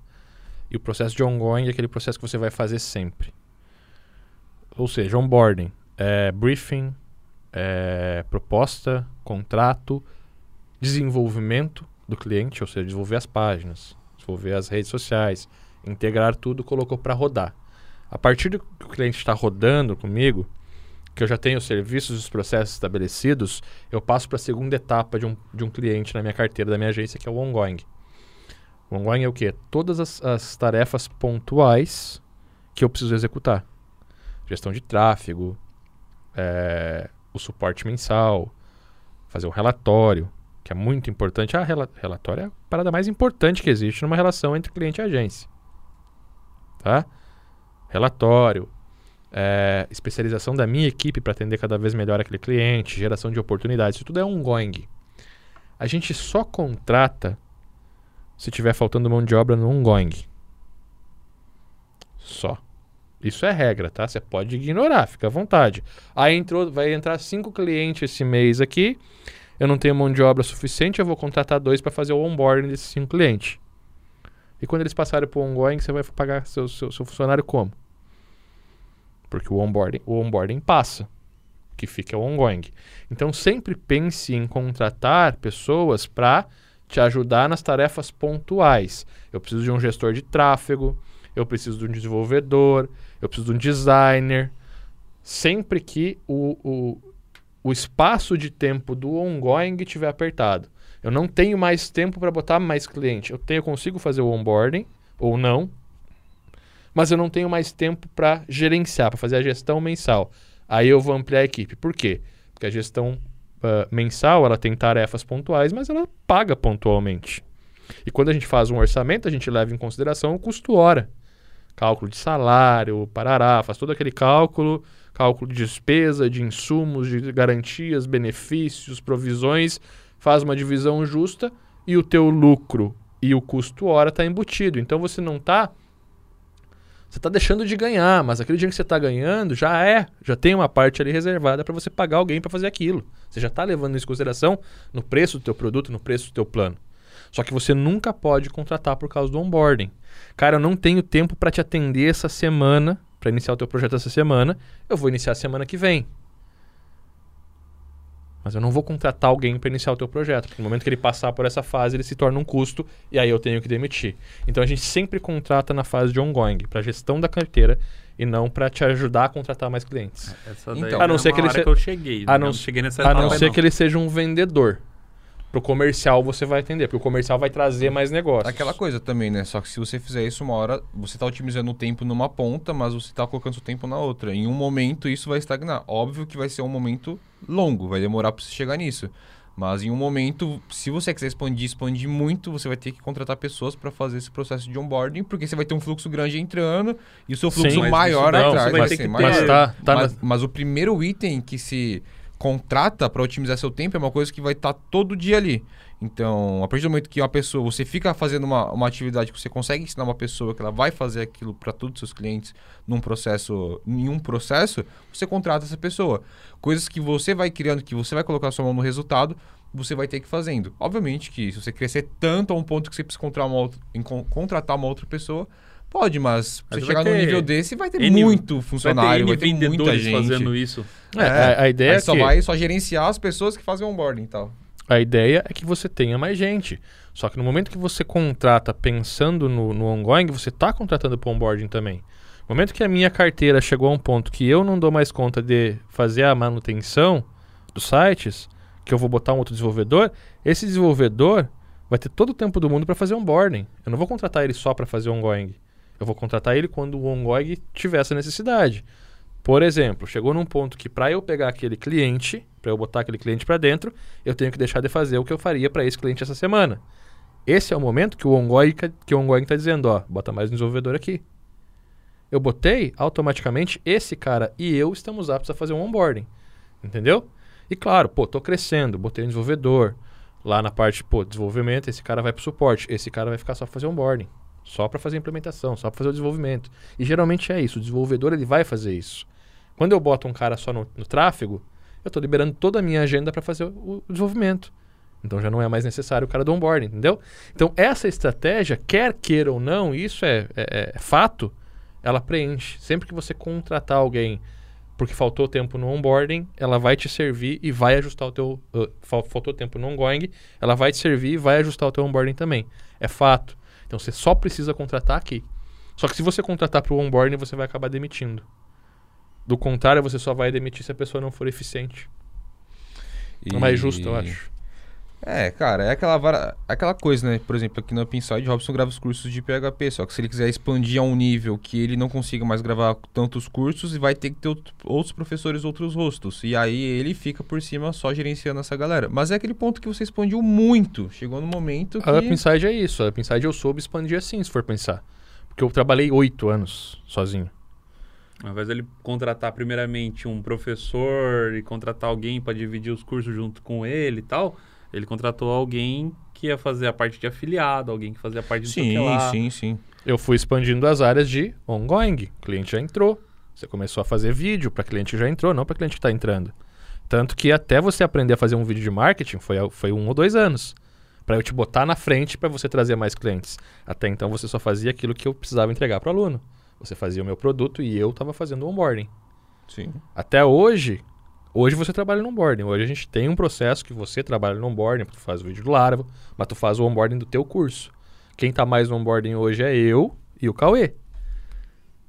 E o processo de ongoing é aquele processo que você vai fazer sempre. Ou seja, onboarding é briefing, é proposta, contrato, desenvolvimento do cliente, ou seja, desenvolver as páginas, desenvolver as redes sociais, integrar tudo, colocou para rodar. A partir do que o cliente está rodando comigo, que eu já tenho os serviços e os processos estabelecidos, eu passo para a segunda etapa de um, de um cliente na minha carteira da minha agência, que é o ongoing. O ongoing é o quê? Todas as, as tarefas pontuais que eu preciso executar. Gestão de tráfego, é, o suporte mensal, fazer um relatório, que é muito importante. Ah, rela- relatório é a parada mais importante que existe numa relação entre cliente e agência. Tá? Relatório, é, especialização da minha equipe para atender cada vez melhor aquele cliente, geração de oportunidades, isso tudo é ongoing. A gente só contrata se tiver faltando mão de obra no ongoing. Só. Isso é regra, tá? Você pode ignorar, fica à vontade. Aí entrou, vai entrar cinco clientes esse mês aqui. Eu não tenho mão de obra suficiente, eu vou contratar dois para fazer o onboarding desses cinco clientes. E quando eles passarem para o ongoing, você vai pagar seu, seu, seu funcionário como? Porque o onboarding, o onboarding passa. O que fica é o ongoing. Então sempre pense em contratar pessoas para te ajudar nas tarefas pontuais. Eu preciso de um gestor de tráfego, eu preciso de um desenvolvedor, eu preciso de um designer. Sempre que o, o, o espaço de tempo do ongoing estiver apertado. Eu não tenho mais tempo para botar mais cliente. Eu tenho, eu consigo fazer o onboarding ou não, mas eu não tenho mais tempo para gerenciar, para fazer a gestão mensal. Aí eu vou ampliar a equipe. Por quê? Porque a gestão ah, mensal ela tem tarefas pontuais, mas ela paga pontualmente. E quando a gente faz um orçamento, a gente leva em consideração o custo hora. Cálculo de salário, parará, faz todo aquele cálculo, cálculo de despesa, de insumos, de garantias, benefícios, provisões, faz uma divisão justa e o teu lucro e o custo hora está embutido. Então você não está você está deixando de ganhar, mas aquele dinheiro que você está ganhando já é, já tem uma parte ali reservada para você pagar alguém para fazer aquilo. Você já está levando isso em consideração no preço do teu produto, no preço do teu plano. Só que você nunca pode contratar por causa do onboarding. Cara, eu não tenho tempo para te atender essa semana, para iniciar o teu projeto essa semana. Eu vou iniciar a semana que vem. Mas eu não vou contratar alguém para iniciar o teu projeto. Porque no momento que ele passar por essa fase, ele se torna um custo e aí eu tenho que demitir. Então a gente sempre contrata na fase de ongoing, para gestão da carteira e não para te ajudar a contratar mais clientes. Essa Então, daí a não é ser uma que ele hora se- que eu cheguei. a né? não- Eu cheguei nessa A não ser que ele seja um vendedor. Pro comercial você vai atender, porque o comercial vai trazer mais negócios. Aquela coisa também, né? Só que se você fizer isso uma hora, você tá otimizando o tempo numa ponta, mas você tá colocando seu tempo na outra. Em um momento isso vai estagnar. Óbvio que vai ser um momento longo, vai demorar pra você chegar nisso. Mas em um momento, se você quiser expandir, expandir muito, você vai ter que contratar pessoas para fazer esse processo de onboarding, porque você vai ter um fluxo grande entrando e o seu fluxo Sim, maior não, atrás vai vai ter ser que maior. Mas tá, tá mas, na- mas o primeiro item que se contrata para otimizar seu tempo é uma coisa que vai estar todo dia ali. Então, a partir do momento que uma pessoa, você fica fazendo uma, uma atividade que você consegue ensinar uma pessoa que ela vai fazer aquilo para todos os seus clientes num processo, em um processo, você contrata essa pessoa. Coisas que você vai criando, que você vai colocar sua mão no resultado, você vai ter que ir fazendo. Obviamente que se você crescer tanto a um ponto que você precisa uma outra, contratar uma outra pessoa, pode, mas pra você chegar num nível desse, vai ter N- muito Vai ter funcionário, vai ter, muita vendedores gente. fazendo isso. É, a, a ideia Aí é só que... vai só gerenciar as pessoas que fazem onboarding e tal. A ideia é que você tenha mais gente. Só que no momento que você contrata pensando no, no ongoing, você está contratando para onboarding também. No momento que a minha carteira chegou a um ponto que eu não dou mais conta de fazer a manutenção dos sites, que eu vou botar um outro desenvolvedor, esse desenvolvedor vai ter todo o tempo do mundo para fazer onboarding. Eu não vou contratar ele só para fazer ongoing. Eu vou contratar ele quando o ongoing tiver essa necessidade. Por exemplo, chegou num ponto que para eu pegar aquele cliente, para eu botar aquele cliente para dentro, eu tenho que deixar de fazer o que eu faria para esse cliente essa semana. Esse é o momento que o ongoing que o ongoing está dizendo, ó, bota mais um desenvolvedor aqui. Eu botei, automaticamente esse cara e eu estamos aptos a fazer um onboarding. Entendeu? E claro, pô, tô crescendo, botei um desenvolvedor. Lá na parte, pô, desenvolvimento, esse cara vai pro suporte, esse cara vai ficar só fazer onboarding, só para fazer a implementação, só para fazer o desenvolvimento. E geralmente é isso, o desenvolvedor ele vai fazer isso. Quando eu boto um cara só no, no tráfego, eu estou liberando toda a minha agenda para fazer o, o desenvolvimento. Então já não é mais necessário o cara do onboarding, entendeu? Então essa estratégia, quer queira ou não, isso é, é- é fato, ela preenche. Sempre que você contratar alguém porque faltou tempo no onboarding, ela vai te servir e vai ajustar o teu... uh, fal- faltou tempo no ongoing, ela vai te servir e vai ajustar o teu onboarding também. É fato. Então você só precisa contratar aqui. Só que se você contratar para o onboarding, você vai acabar demitindo. Do contrário, você só vai demitir se a pessoa não for eficiente. É mais justo, eu acho. É, cara, é aquela, vara- aquela coisa, né? Por exemplo, aqui no Upside, Robson grava os cursos de PHP, só que se ele quiser expandir a um nível que ele não consiga mais gravar tantos cursos, vai ter que ter out- outros professores, outros rostos. E aí ele fica por cima só gerenciando essa galera. Mas é aquele ponto que você expandiu muito. Chegou no momento que... A Upside é isso. A Upside eu soube expandir assim, se for pensar. Porque eu trabalhei oito anos sozinho. Ao invés dele contratar primeiramente um professor e contratar alguém para dividir os cursos junto com ele e tal, ele contratou alguém que ia fazer a parte de afiliado, alguém que fazia a parte de Sim, lá. sim, sim. Eu fui expandindo as áreas de ongoing. O cliente já entrou. Você começou a fazer vídeo para cliente que já entrou, não para cliente que está entrando. Tanto que até você aprender a fazer um vídeo de marketing foi, foi um ou dois anos. Para eu te botar na frente para você trazer mais clientes. Até então você só fazia aquilo que eu precisava entregar para o aluno. Você fazia o meu produto e eu estava fazendo o onboarding. Sim. Até hoje, hoje você trabalha no onboarding. Hoje a gente tem um processo que você trabalha no onboarding, tu faz o vídeo do Laravel, mas tu faz o onboarding do teu curso. Quem tá mais no onboarding hoje é eu e o Cauê.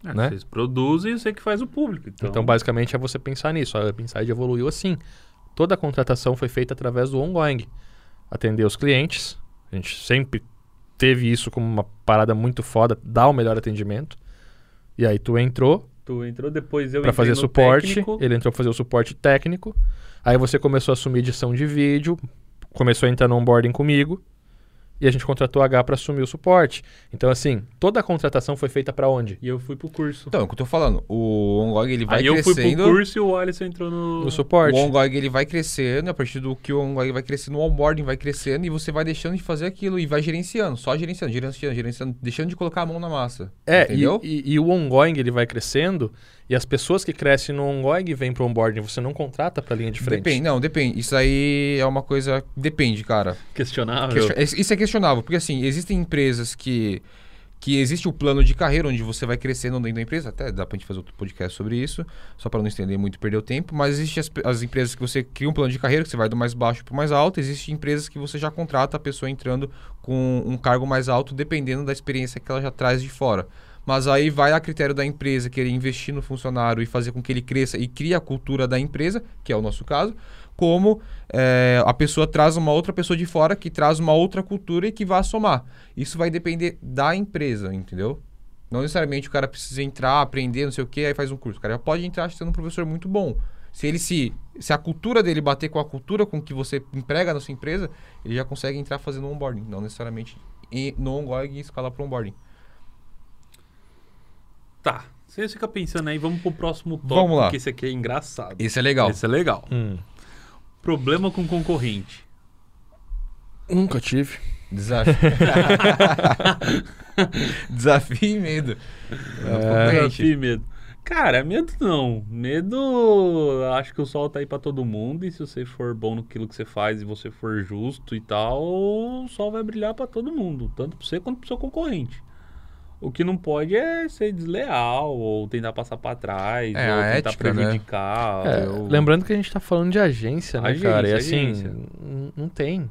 É, né? Vocês produzem e você que faz o público. Então, Então, basicamente, é você pensar nisso. A Upside evoluiu assim. Toda a contratação foi feita através do ongoing. Atender os clientes. A gente sempre teve isso como uma parada muito foda, dar o melhor atendimento. E aí tu entrou, tu entrou depois eu para fazer suporte. técnico. Ele entrou para fazer o suporte técnico. Aí você começou a assumir edição de vídeo, começou a entrar no onboarding comigo. E a gente contratou a H para assumir o suporte. Então, assim, toda a contratação foi feita para onde? E eu fui pro curso. Então, é o que eu tô falando. O OnGog, ele vai Aí eu fui crescendo... pro curso e o Alisson entrou no... No suporte. O OnGog ele vai crescendo, a partir do que o OnGog vai crescendo, o onboarding vai crescendo e você vai deixando de fazer aquilo e vai gerenciando, só gerenciando, gerenciando, gerenciando, deixando de colocar a mão na massa. É, e, entendeu? e, e o ongoing ele vai crescendo e as pessoas que crescem no ongoing vêm pro onboarding. Você não contrata pra linha de frente. Depende, não, depende. Isso aí é uma coisa. Depende, cara. Questionável. Question- Isso é questionável, porque assim, existem empresas que que existe o plano de carreira onde você vai crescendo dentro da empresa, até dá pra gente fazer outro podcast sobre isso, só para não estender muito e perder o tempo, mas existem as, as, empresas que você cria um plano de carreira, que você vai do mais baixo para o mais alto, existem empresas que você já contrata a pessoa entrando com um cargo mais alto, dependendo da experiência que ela já traz de fora. Mas aí vai a critério da empresa querer investir no funcionário e fazer com que ele cresça e crie a cultura da empresa, que é o nosso caso, como é, a pessoa traz uma outra pessoa de fora que traz uma outra cultura e que vai somar. Isso vai depender da empresa, entendeu? Não necessariamente o cara precisa entrar, aprender, não sei o que, aí faz um curso. O cara já pode entrar sendo um professor muito bom. Se ele se, se a cultura dele bater com a cultura com que você emprega na sua empresa, ele já consegue entrar fazendo onboarding, não necessariamente no onboarding e escalar para onboarding. Tá. Você fica pensando aí, vamos pro próximo tópico, vamos lá. que esse aqui é engraçado. Esse é legal. Esse é legal. Hum. Problema com concorrente. Nunca tive. Desafio. Desafio e medo. É, Desafio e medo. Cara, medo não. Medo, acho que o sol tá aí pra todo mundo. E se você for bom naquilo que você faz e você for justo e tal, o sol vai brilhar pra todo mundo. Tanto pra você quanto pro seu concorrente. O que não pode é ser desleal ou tentar passar para trás é, ou tentar ética, prejudicar. Né? É, ou... Lembrando que a gente está falando de agência, né, agência, cara? E assim, agência. não tem.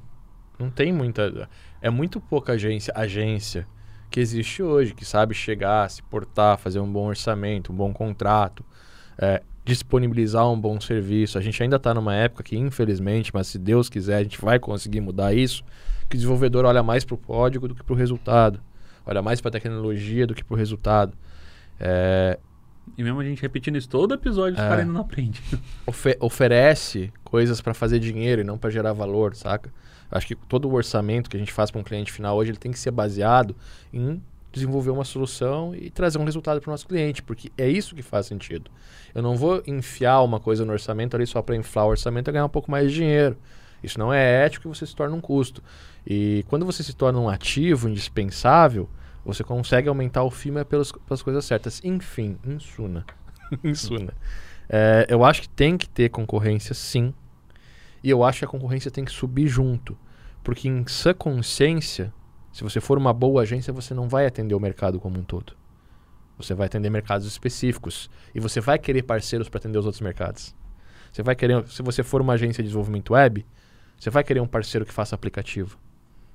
Não tem muita. É muito pouca agência, agência que existe hoje, que sabe chegar, se portar, fazer um bom orçamento, um bom contrato, é, disponibilizar um bom serviço. A gente ainda está numa época que, infelizmente, mas se Deus quiser, a gente vai conseguir mudar isso, que o desenvolvedor olha mais para o código do que para o resultado olha mais para a tecnologia do que para o resultado. É, e mesmo a gente repetindo isso todo episódio, os É. caras ainda não aprendem. ofe- oferece coisas para fazer dinheiro e não para gerar valor, saca? Acho que todo o orçamento que a gente faz para um cliente final hoje ele tem que ser baseado em desenvolver uma solução e trazer um resultado para o nosso cliente, porque é isso que faz sentido. Eu não vou enfiar uma coisa no orçamento ali só para inflar o orçamento e ganhar um pouco mais de dinheiro. Isso não é ético e você se torna um custo. E quando você se torna um ativo indispensável, você consegue aumentar o FIMA pelas, pelas coisas certas. Enfim, insuna. insuna. É, eu acho que tem que ter concorrência, sim. E eu acho que a concorrência tem que subir junto. Porque em sã consciência, se você for uma boa agência, você não vai atender o mercado como um todo. Você vai atender mercados específicos. E você vai querer parceiros para atender os outros mercados. Você vai querer, se você for uma agência de desenvolvimento web, você vai querer um parceiro que faça aplicativo.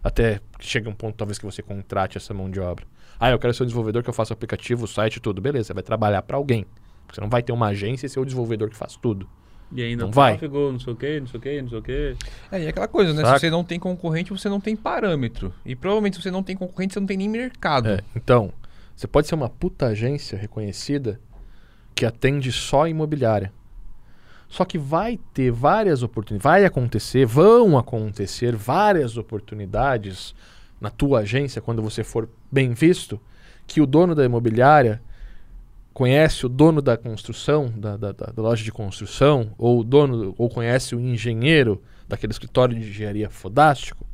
Até que chegue um ponto, talvez, que você contrate essa mão de obra. Ah, eu quero ser um desenvolvedor que eu faça aplicativo, site tudo. Beleza, você vai trabalhar para alguém. Você não vai ter uma agência e ser o desenvolvedor que faz tudo. E ainda Não vai. tráfego, não sei o que, não sei o que, não sei o que. É, e aquela coisa, né? Saca? Se você não tem concorrente, você não tem parâmetro. E provavelmente se você não tem concorrente, você não tem nem mercado. É, então, você pode ser uma puta agência reconhecida que atende só imobiliária. Só que vai ter várias oportunidades, vai acontecer, vão acontecer várias oportunidades na tua agência quando você for bem visto, que o dono da imobiliária conhece o dono da construção, da, da, da- loja de construção, ou o dono, ou conhece o engenheiro daquele escritório de engenharia fodástico,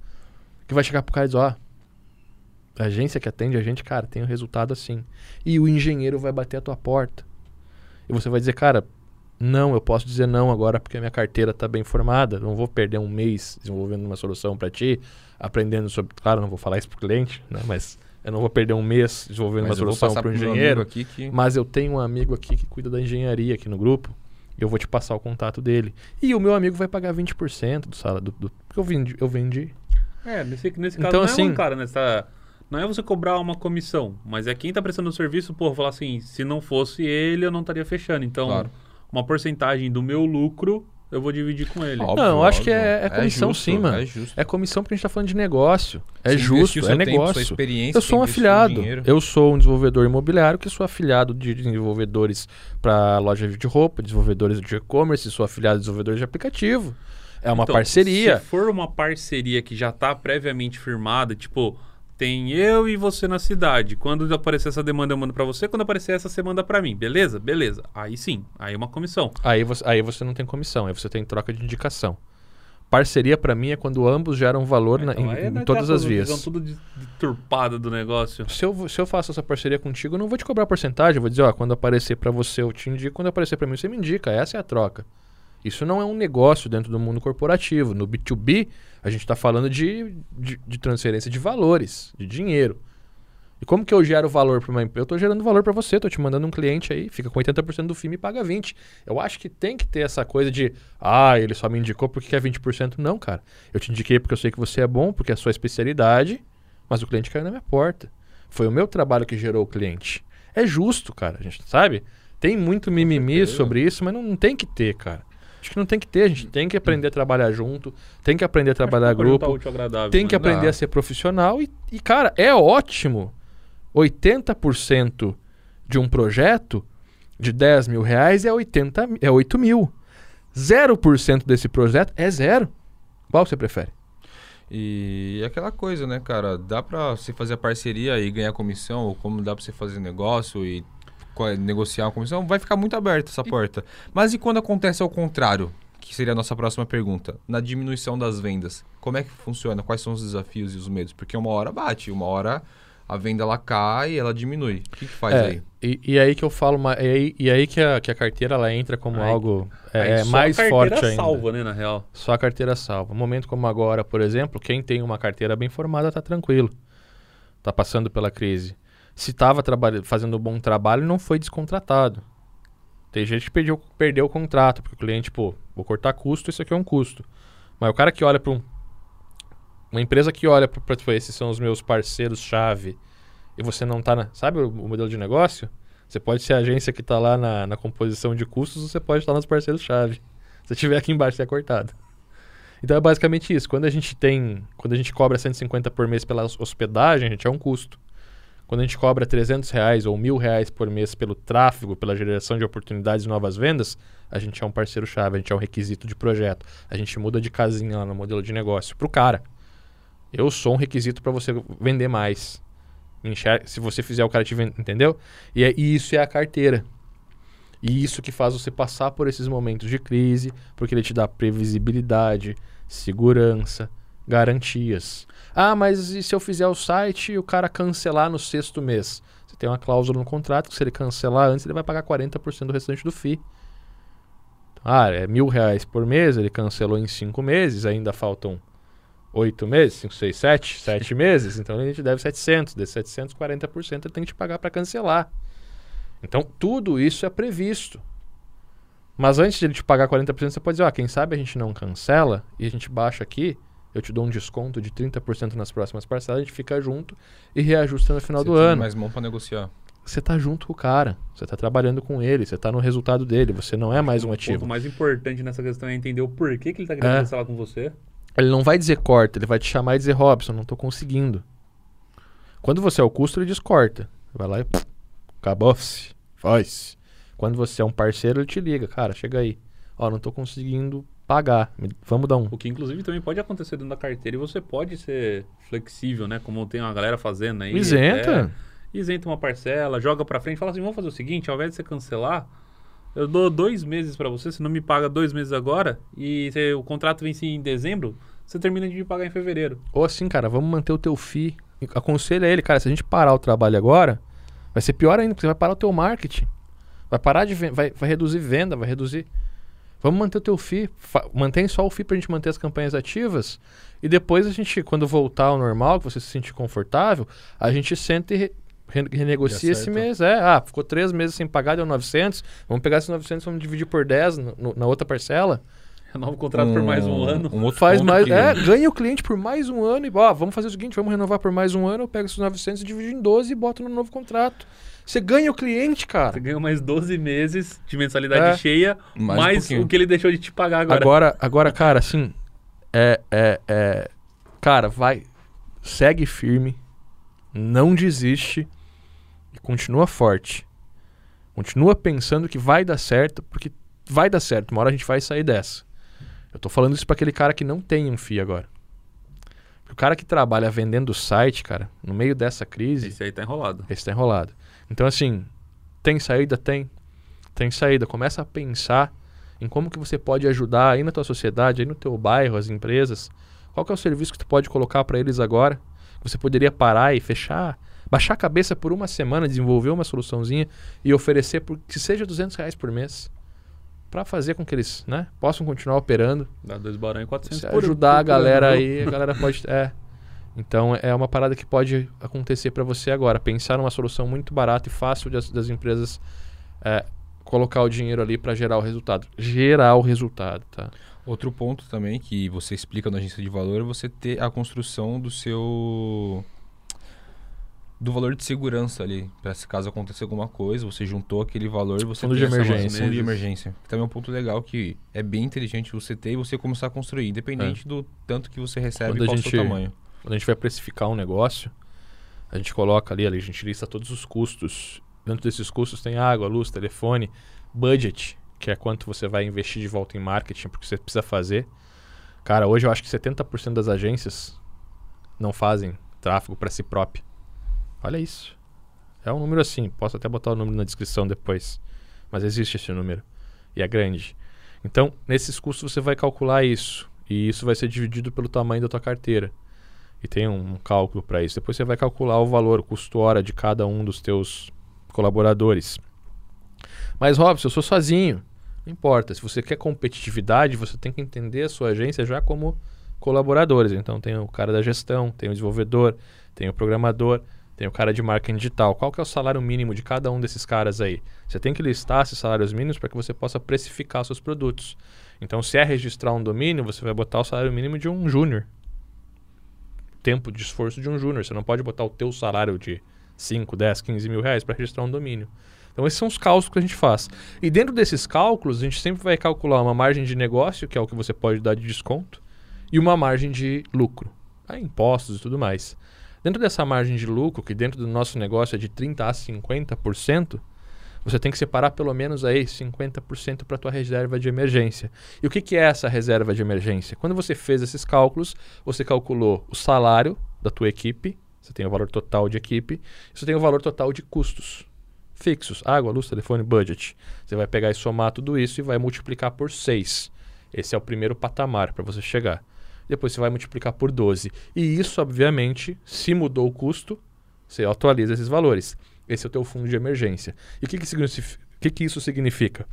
que vai chegar pro cara e dizer, ó, a agência que atende a gente, cara, tem o resultado assim. E o engenheiro vai bater a tua porta. E você vai dizer, cara, não, eu posso dizer não agora porque a minha carteira está bem formada. Não vou perder um mês desenvolvendo uma solução para ti, aprendendo sobre. Claro, não vou falar isso pro cliente, né? Mas eu não vou perder um mês desenvolvendo Mas uma solução para o engenheiro. aqui que... Mas eu tenho um amigo aqui que cuida da engenharia aqui no grupo. E eu vou te passar o contato dele. E o meu amigo vai pagar 20% do salário. Do, do, porque eu vendi, eu vendi. É, nesse, nesse caso Então, não assim- é um cara, né? Você tá- não é você cobrar uma comissão, mas é quem tá prestando o serviço, pô, falar assim, se não fosse ele, eu não estaria fechando. Então, Claro. Uma porcentagem do meu lucro, eu vou dividir com ele. Óbvio, Não, eu acho que óbvio. é- é comissão justo, sim, mano. É justo. É comissão porque a gente está falando de negócio. É Você justo, seu é tempo, negócio. sua experiência, Eu sou um afiliado. Eu sou um desenvolvedor imobiliário que sou afiliado de desenvolvedores para loja de roupa, desenvolvedores de e-commerce, sou afiliado de desenvolvedores de aplicativo. É uma Então, parceria. Se for uma parceria que já tá previamente firmada, tipo, tem eu e você na cidade. Quando aparecer essa demanda, eu mando pra você. Quando aparecer essa, você manda pra mim. Beleza? Beleza. Aí sim. Aí é uma comissão. Aí você, aí você não tem comissão, aí você tem troca de indicação. Parceria para mim é quando ambos geram valor na- Então, em, aí é em daquela todas as vias. visão tudo de- deturpada do negócio. Se eu, se eu faço essa parceria contigo, eu não vou te cobrar porcentagem. Eu vou dizer, ó, quando aparecer para você, eu te indico. Quando aparecer para mim, você me indica. Essa é a troca. Isso não é um negócio dentro do mundo corporativo. No B2B, a gente está falando de, de, de transferência de valores, de dinheiro. E como que eu gero valor para uma empresa? Eu estou gerando valor para você, estou te mandando um cliente aí, fica com 80% do FII e paga 20%. Eu acho que tem que ter essa coisa de, ah, ele só me indicou porque quer 20%. Não, cara. Eu te indiquei porque eu sei que você é bom, porque é a sua especialidade, mas o cliente caiu na minha porta. Foi o meu trabalho que gerou o cliente. É justo, cara, a gente sabe? Tem muito mimimi sobre isso, mas não, não tem que ter, cara. Acho que não tem que ter, a gente tem que aprender a trabalhar junto, tem que aprender a trabalhar grupo, tem que né? aprender a ser profissional e, e, cara, é ótimo. 80% de um projeto de 10 mil reais é, 80, mi- é 8 mil. 0% desse projeto é zero. Qual você prefere? E aquela coisa, né, cara? Dá pra você fazer a parceria e ganhar comissão, ou como dá pra você fazer negócio e negociar uma comissão, vai ficar muito aberta essa porta. Mas e quando acontece ao contrário? Que seria a nossa próxima pergunta. Na diminuição das vendas, como é que funciona? Quais são os desafios e os medos? Porque uma hora bate, uma hora a venda ela cai e ela diminui. O que, que faz É, aí? E, e aí que eu falo, e aí, e aí que, a, que a carteira ela entra como Aí- algo é, Aí é só mais a carteira forte ainda. salva, né, na real. Só a carteira salva. Um momento como agora, por exemplo, quem tem uma carteira bem formada tá tranquilo. Tá passando pela crise. Se estava fazendo um bom trabalho, não foi descontratado. Tem gente que perdeu, perdeu o contrato, porque o cliente, pô, vou cortar custo, isso aqui é um custo. Mas o cara que olha para um, uma empresa que olha para tipo, esses são os meus parceiros-chave, e você não tá na. Sabe o, o modelo de negócio? Você pode ser a agência que está lá na, na composição de custos, ou você pode estar nos parceiros-chave. Se tiver aqui embaixo, você é cortado. Então é basicamente isso. Quando a gente tem. Quando a gente cobra 150 por mês pela hospedagem, a gente é um custo. Quando a gente cobra 300 reais ou mil reais por mês pelo tráfego, pela geração de oportunidades e novas vendas, a gente é um parceiro-chave, a gente é um requisito de projeto. A gente muda de casinha lá no modelo de negócio. Pro cara. Eu sou um requisito para você vender mais. Enxerga, se você fizer o cara te vender, entendeu? E, é, e isso é a carteira. E isso que faz você passar por esses momentos de crise, porque ele te dá previsibilidade, segurança, garantias. Ah, mas e se eu fizer o site e o cara cancelar no sexto mês? Você tem uma cláusula no contrato que se ele cancelar antes, ele vai pagar 40% do restante do FII. Ah, é mil reais por mês, ele cancelou em cinco meses, ainda faltam oito meses, cinco, seis, sete, sete meses, então ele te deve 700, desses 700, 40% ele tem que te pagar para cancelar. Então, tudo isso é previsto. Mas antes de ele te pagar 40%, você pode dizer, ó, quem sabe a gente não cancela e a gente baixa aqui, eu te dou um desconto de 30% nas próximas parcelas, a gente fica junto e reajusta no final Você do tem ano. mais mão pra negociar. Você tá junto com o cara, você tá trabalhando com ele, você tá no resultado dele, você não é mais um O ativo. ponto mais importante nessa questão é entender o porquê que ele tá querendo É. cancelar com você. Ele não vai dizer corta, ele vai te chamar e dizer, Robson, não tô conseguindo. Quando você é o custo, ele diz corta. Vai lá e acabou-se, faz. Quando você é um parceiro, ele te liga, cara, chega aí. Ó, não tô conseguindo pagar, vamos dar um. O que inclusive também pode acontecer dentro da carteira e você pode ser flexível, né? Como tem uma galera fazendo aí. Isenta. É, isenta uma parcela, joga pra frente, fala assim, vamos fazer o seguinte, ao invés de você cancelar, eu dou dois meses pra você, você não me paga dois meses agora, e você- o contrato vence em dezembro, você termina de me pagar em fevereiro. Ou assim, cara, vamos manter o teu FII. Aconselha ele, cara, se a gente parar o trabalho agora, vai ser pior ainda, porque você vai parar o teu marketing. Vai parar de vai, vai reduzir venda, vai reduzir. Vamos manter o teu FII. Fa- mantém só o FII pra gente manter as campanhas ativas. E depois a gente, quando voltar ao normal, que você se sentir confortável, a gente senta e re- re- renegocia E esse mês. É, ah, ficou três meses sem pagar, deu 900. Vamos pegar esses 900 e vamos dividir por 10 no- no- na outra parcela. Renova o contrato por mais um ano. Um outro Faz mais. É, ganha o cliente por mais um ano e, ó, vamos fazer o seguinte: vamos renovar por mais um ano, eu pego esses 900 e divido em 12 e boto no novo contrato. Você ganha o cliente, Você cara. ganha mais 12 meses de mensalidade É. cheia, Mais um mais pouquinho. o que ele deixou de te pagar agora. Agora, agora, cara, assim, é, é, é, cara, vai, segue firme, não desiste e continua forte. Continua pensando que vai dar certo, porque vai dar certo. Uma hora a gente vai sair dessa. Eu tô falando isso pra aquele cara que não tem um FII agora. O cara que trabalha vendendo site, cara, no meio dessa crise, Esse aí tá enrolado. esse tá enrolado. Então, assim, tem saída? Tem. Tem saída. Começa a pensar em como que você pode ajudar aí na tua sociedade, aí no teu bairro, as empresas. Qual que é o serviço que tu pode colocar para eles agora? Você poderia parar e fechar, baixar a cabeça por uma semana, desenvolver uma soluçãozinha e oferecer por que seja 200 reais por mês para fazer com que eles né, possam continuar operando. Dá dois barão e 400 Se por ajudar por a galera aí, a galera pode. É. Então é uma parada que pode acontecer para você agora. Pensar numa solução muito barata e fácil das, das empresas é, colocar o dinheiro ali para gerar o resultado. Gerar o resultado, tá? Outro ponto também que você explica na agência de valor é você ter a construção do seu do valor de segurança ali, para se caso aconteça alguma coisa, você juntou aquele valor e você Fundo tem de emergência. fundo de emergência. Que também é um ponto legal que é bem inteligente você ter e você começar a construir, independente do tanto que você recebe Quando e qual o seu tamanho. Quando a gente vai precificar um negócio, a gente coloca ali, a gente lista todos os custos. Dentro desses custos tem água, luz, telefone, budget, que é quanto você vai investir de volta em marketing, porque você precisa fazer. Cara, hoje eu acho que 70% das agências não fazem tráfego para si próprio. Olha isso. É um número assim, posso até botar o número na descrição depois. Mas existe esse número. E é grande. Então, nesses custos você vai calcular isso. E isso vai ser dividido pelo tamanho da tua carteira. E tem um cálculo para isso. Depois você vai calcular o valor, o custo hora de cada um dos teus colaboradores. Mas, Robson, eu sou sozinho. Não importa. Se você quer competitividade, você tem que entender a sua agência já como colaboradores. Então, tem o cara da gestão, tem o desenvolvedor, tem o programador, tem o cara de marketing digital. Qual que é o salário mínimo de cada um desses caras aí? Você tem que listar esses salários mínimos para que você possa precificar seus produtos. Então, se é registrar um domínio, você vai botar o salário mínimo de um júnior. Tempo de esforço de um júnior. Você não pode botar o teu salário de 5, 10, 15 mil reais para registrar um domínio. Então, esses são os cálculos que a gente faz. E dentro desses cálculos, a gente sempre vai calcular uma margem de negócio, que é o que você pode dar de desconto, e uma margem de lucro. Aí, impostos e tudo mais. Dentro dessa margem de lucro, que dentro do nosso negócio é de 30% a 50%, você tem que separar pelo menos aí 50% para a tua reserva de emergência. E o que, que é essa reserva de emergência? Quando você fez esses cálculos, você calculou o salário da tua equipe, você tem o valor total de equipe, você tem o valor total de custos fixos, água, luz, telefone, budget. Você vai pegar e somar tudo isso e vai multiplicar por 6. Esse é o primeiro patamar para você chegar. Depois você vai multiplicar por 12. E isso, obviamente, se mudou o custo, você atualiza esses valores. Esse é o teu fundo de emergência. E o que, que, que, que isso significa?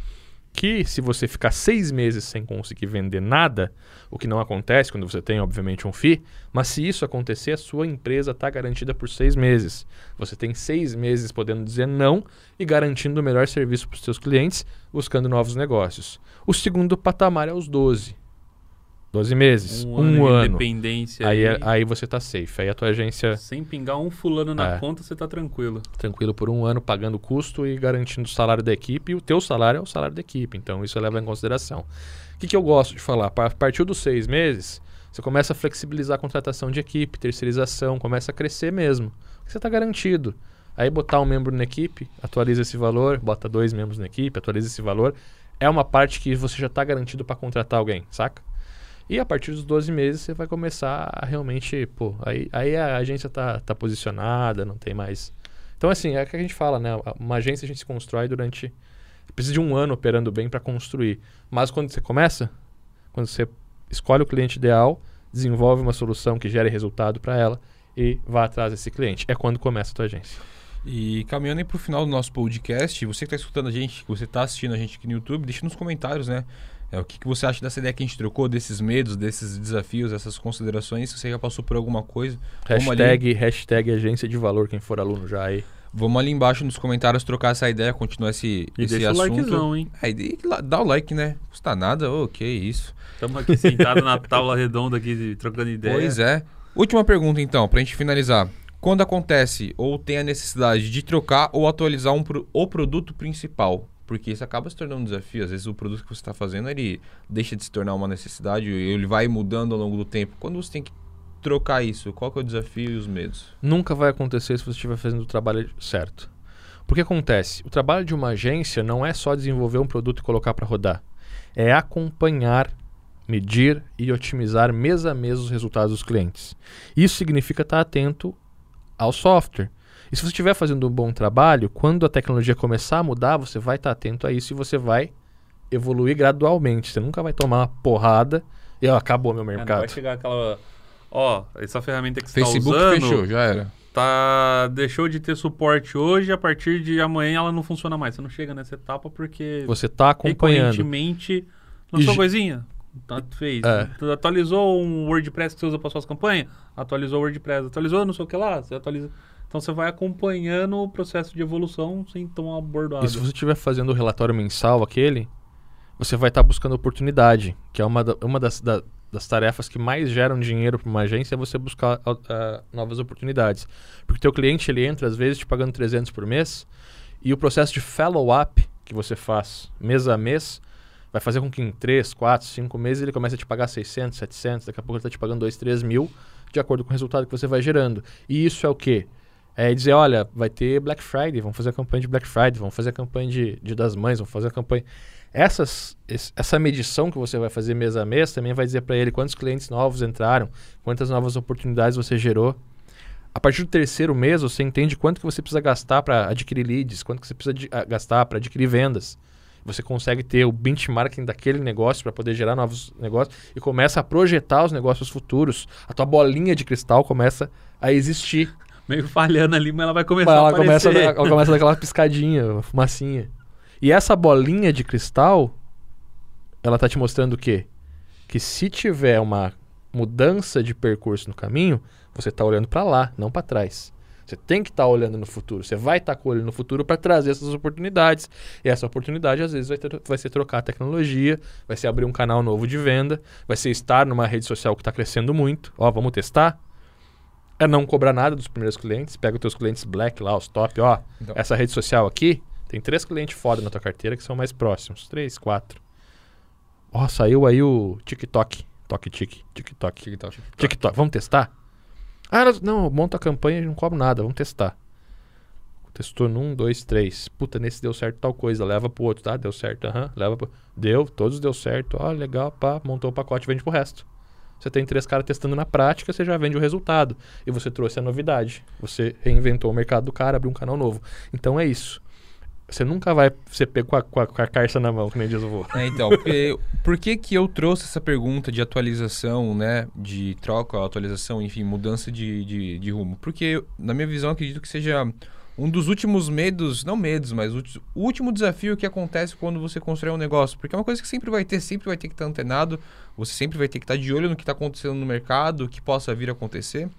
Que se você ficar seis meses sem conseguir vender nada, o que não acontece quando você tem, obviamente, um FII, mas se isso acontecer, a sua empresa está garantida por seis meses. Você tem seis meses podendo dizer não e garantindo o melhor serviço para os seus clientes, buscando novos negócios. O segundo patamar é os 12. 12 meses. Um, Um, ano, de ano. independência. Aí, aí, é- aí você está safe. Aí a tua agência Sem pingar um fulano na É. conta, você tá tranquilo. tranquilo por um ano pagando o custo e garantindo o salário da equipe. E o teu salário é o salário da equipe. Então isso leva em consideração. O que, que eu gosto de falar? A partir dos seis meses, você começa a flexibilizar a contratação de equipe, terceirização, começa a crescer mesmo. Você está garantido. Aí botar um membro na equipe, atualiza esse valor, bota dois membros na equipe, atualiza esse valor. É uma parte que você já está garantido para contratar alguém, saca? E a partir dos 12 meses você vai começar a realmente, pô, aí, aí a agência tá, tá posicionada, não tem mais. Então, assim, é o que a gente fala, né? Uma agência a gente se constrói durante. Precisa de um ano operando bem para construir. Mas quando você começa, quando você escolhe o cliente ideal, desenvolve uma solução que gere resultado para ela e vai atrás desse cliente. É quando começa a tua agência. E caminhando aí pro final do nosso podcast, você que está escutando a gente, que você está assistindo a gente aqui no YouTube, deixa nos comentários, né? É, o que, que você acha dessa ideia que a gente trocou, desses medos, desses desafios, essas considerações, se você já passou por alguma coisa. Vamos ali, Hashtag, hashtag agência de valor, quem for aluno já aí. vamos ali embaixo nos comentários trocar essa ideia, continuar esse, E esse deixa assunto. o likezão, hein? É, e dá o like, né? Custa nada, ô, que isso. Estamos aqui sentados na tábua redonda aqui, trocando ideia. Pois é. Última pergunta, então, pra gente finalizar. Quando acontece ou tem a necessidade de trocar ou atualizar um o produto principal? Porque isso acaba se tornando um desafio. Às vezes o produto que você está fazendo, ele deixa de se tornar uma necessidade, ele vai mudando ao longo do tempo. Quando você tem que trocar isso, qual que é o desafio e os medos? Nunca vai acontecer se você estiver fazendo o trabalho certo. Porque acontece, o trabalho de uma agência não é só desenvolver um produto e colocar para rodar. É acompanhar, medir e otimizar mês a mês os resultados dos clientes. Isso significa estar atento ao software. E se você estiver fazendo um bom trabalho, quando a tecnologia começar a mudar, você vai estar atento a isso e você vai evoluir gradualmente. Você nunca vai tomar uma porrada e ó, acabou meu É, mercado. vai chegar aquela... Ó, essa ferramenta que você tá Facebook usando... fechou, já era. tá deixou de ter suporte hoje, a partir de amanhã ela não funciona mais. Você não chega nessa etapa porque Você tá acompanhando. recorrentemente lançou E- coisinha. Tá, fez. É. Tu atualizou um WordPress que você usa para suas campanhas? Atualizou o WordPress. Atualizou não sei o que lá? Você atualiza. Então você vai acompanhando o processo de evolução sem tomar bordoada. E se você estiver fazendo o relatório mensal aquele, você vai estar buscando oportunidade, que é uma, da- uma das, da- das tarefas que mais geram dinheiro para uma agência, é você buscar ah, novas oportunidades. Porque teu cliente, ele entra, às vezes, te pagando 300 por mês, e o processo de follow-up que você faz mês a mês, vai fazer com que em 3, 4, 5 meses ele comece a te pagar 600, 700, daqui a pouco ele está te pagando 2, 3 mil, de acordo com o resultado que você vai gerando. E isso é o quê? É dizer, olha, vai ter Black Friday, vamos fazer a campanha de Black Friday, vamos fazer a campanha de Dia das Mães, vamos fazer a campanha. Essas, es- essa medição que você vai fazer mês a mês também vai dizer para ele quantos clientes novos entraram, quantas novas oportunidades você gerou. A partir do terceiro mês, você entende quanto que você precisa gastar para adquirir leads, quanto que você precisa de- ah, gastar para adquirir vendas. Você consegue ter o benchmarking daquele negócio para poder gerar novos negócios e começa a projetar os negócios futuros. A tua bolinha de cristal começa a existir. Meio falhando ali, mas ela vai começar ela a começa, ela começa daquela piscadinha, uma fumacinha. E essa bolinha de cristal, ela tá te mostrando o quê? Que se tiver uma mudança de percurso no caminho, você tá olhando para lá, não para trás. Você tem que estar olhando no futuro. Você vai estar com o olho no futuro para trazer essas oportunidades. E essa oportunidade, às vezes, vai, ter- vai ser trocar a tecnologia, vai ser abrir um canal novo de venda, vai ser estar numa rede social que está crescendo muito. Ó, vamos testar? É não cobrar nada dos primeiros clientes. Pega os teus clientes black lá, os top. Ó, Então. essa rede social aqui, tem três clientes foda na tua carteira que são mais próximos. Três, quatro. Ó, saiu aí o TikTok. Toque, tique, TikTok. TikTok. TikTok. Vamos testar? Ah, não, monta a campanha e não cobro nada. Vamos testar. Testou num, dois, três. Puta, nesse deu certo tal coisa. Leva pro outro, tá? Deu certo, aham. Leva pro... Deu, todos deu certo. Ó, legal, pá. Montou o pacote, vende pro resto. Você tem três caras testando na prática, você já vende o resultado. E você trouxe a novidade. Você reinventou o mercado do cara, abriu um canal novo. Então é isso. Você nunca vai ser pego com a, com a, com a carça na mão, que nem diz o. É, então, porque, por que que eu trouxe essa pergunta de atualização, né? De troca, atualização, enfim, mudança de, de, de rumo? Porque, na minha visão, acredito que seja um dos últimos medos, não medos, mas o último desafio que acontece quando você constrói um negócio. Porque é uma coisa que sempre vai ter, sempre vai ter que estar antenado, você sempre vai ter que estar de olho no que está acontecendo no mercado, o que possa vir a acontecer.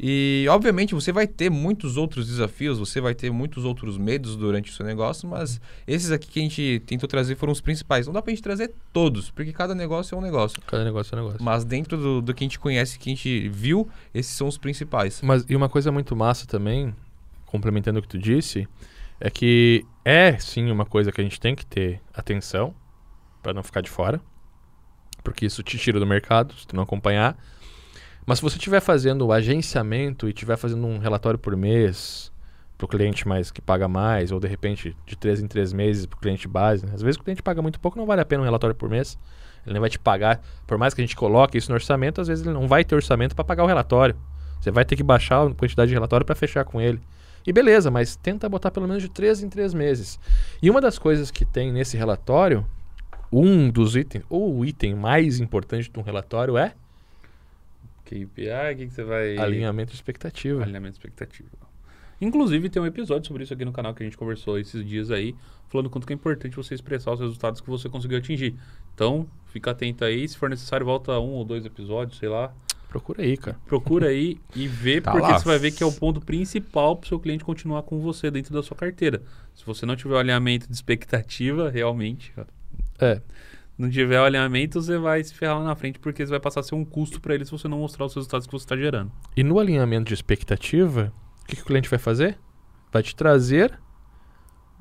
E, obviamente, você vai ter muitos outros desafios, você vai ter muitos outros medos durante o seu negócio, mas esses aqui que a gente tentou trazer foram os principais. Não dá pra gente trazer todos, porque cada negócio é um negócio. Cada negócio é um negócio. Mas dentro do, do que a gente conhece, que a gente viu, esses são os principais. Mas e uma coisa muito massa também, complementando o que tu disse, é que é sim uma coisa que a gente tem que ter atenção para não ficar de fora, porque isso te tira do mercado se tu não acompanhar. Mas se você estiver fazendo o agenciamento e estiver fazendo um relatório por mês para o cliente mais que paga mais, ou de repente de três em três meses para o cliente base, né? às vezes o cliente paga muito pouco, não vale a pena um relatório por mês. Ele não vai te pagar, por mais que a gente coloque isso no orçamento, às vezes ele não vai ter orçamento para pagar o relatório. Você vai ter que baixar a quantidade de relatório para fechar com ele. E beleza, mas tenta botar pelo menos de três em três meses. E uma das coisas que tem nesse relatório, um dos itens, ou o item mais importante de um relatório é KPI, o que, que você vai. alinhamento de expectativa. Alinhamento de expectativa. Inclusive, tem um episódio sobre isso aqui no canal que a gente conversou esses dias aí, falando quanto que é importante você expressar os resultados que você conseguiu atingir. Então, fica atento aí. Se for necessário, volta um ou dois episódios, sei lá. Procura aí, cara. Procura aí e vê, Tá porque lá. você vai ver que é o ponto principal para o seu cliente continuar com você dentro da sua carteira. Se você não tiver o alinhamento de expectativa, realmente, ó, É, não tiver o alinhamento, você vai se ferrar lá na frente, porque isso vai passar a ser um custo para ele se você não mostrar os resultados que você está gerando. E no alinhamento de expectativa, o que, que o cliente vai fazer? Vai te trazer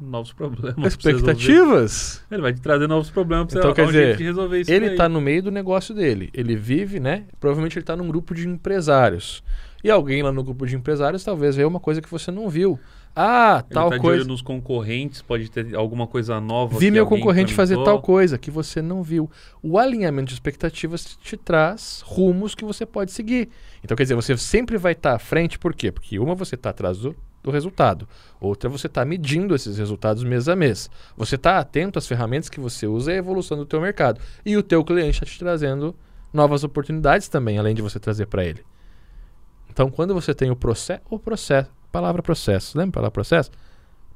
Novos problemas. você expectativas. Ele vai te trazer novos problemas pra você Então, quer um jeito dizer, de resolver isso Ele está no meio do negócio dele. Ele vive, né? Provavelmente ele está num grupo de empresários. E alguém lá no grupo de empresários talvez veja uma coisa que você não viu. Ah, Ele tal tá de coisa. olho nos concorrentes, pode ter alguma coisa nova. Vi meu concorrente fazer implementou. tal coisa que você não viu. O alinhamento de expectativas te traz rumos que você pode seguir. Então, quer dizer, você sempre vai estar à frente, por quê? Porque uma, você está atrás do, do resultado. Outra, você está medindo esses resultados mês a mês. Você está atento às ferramentas que você usa e à evolução do teu mercado. E o teu cliente está te trazendo novas oportunidades também, além de você trazer para ele. Então, quando você tem o processo, o processo, palavra processo, lembra a palavra processo?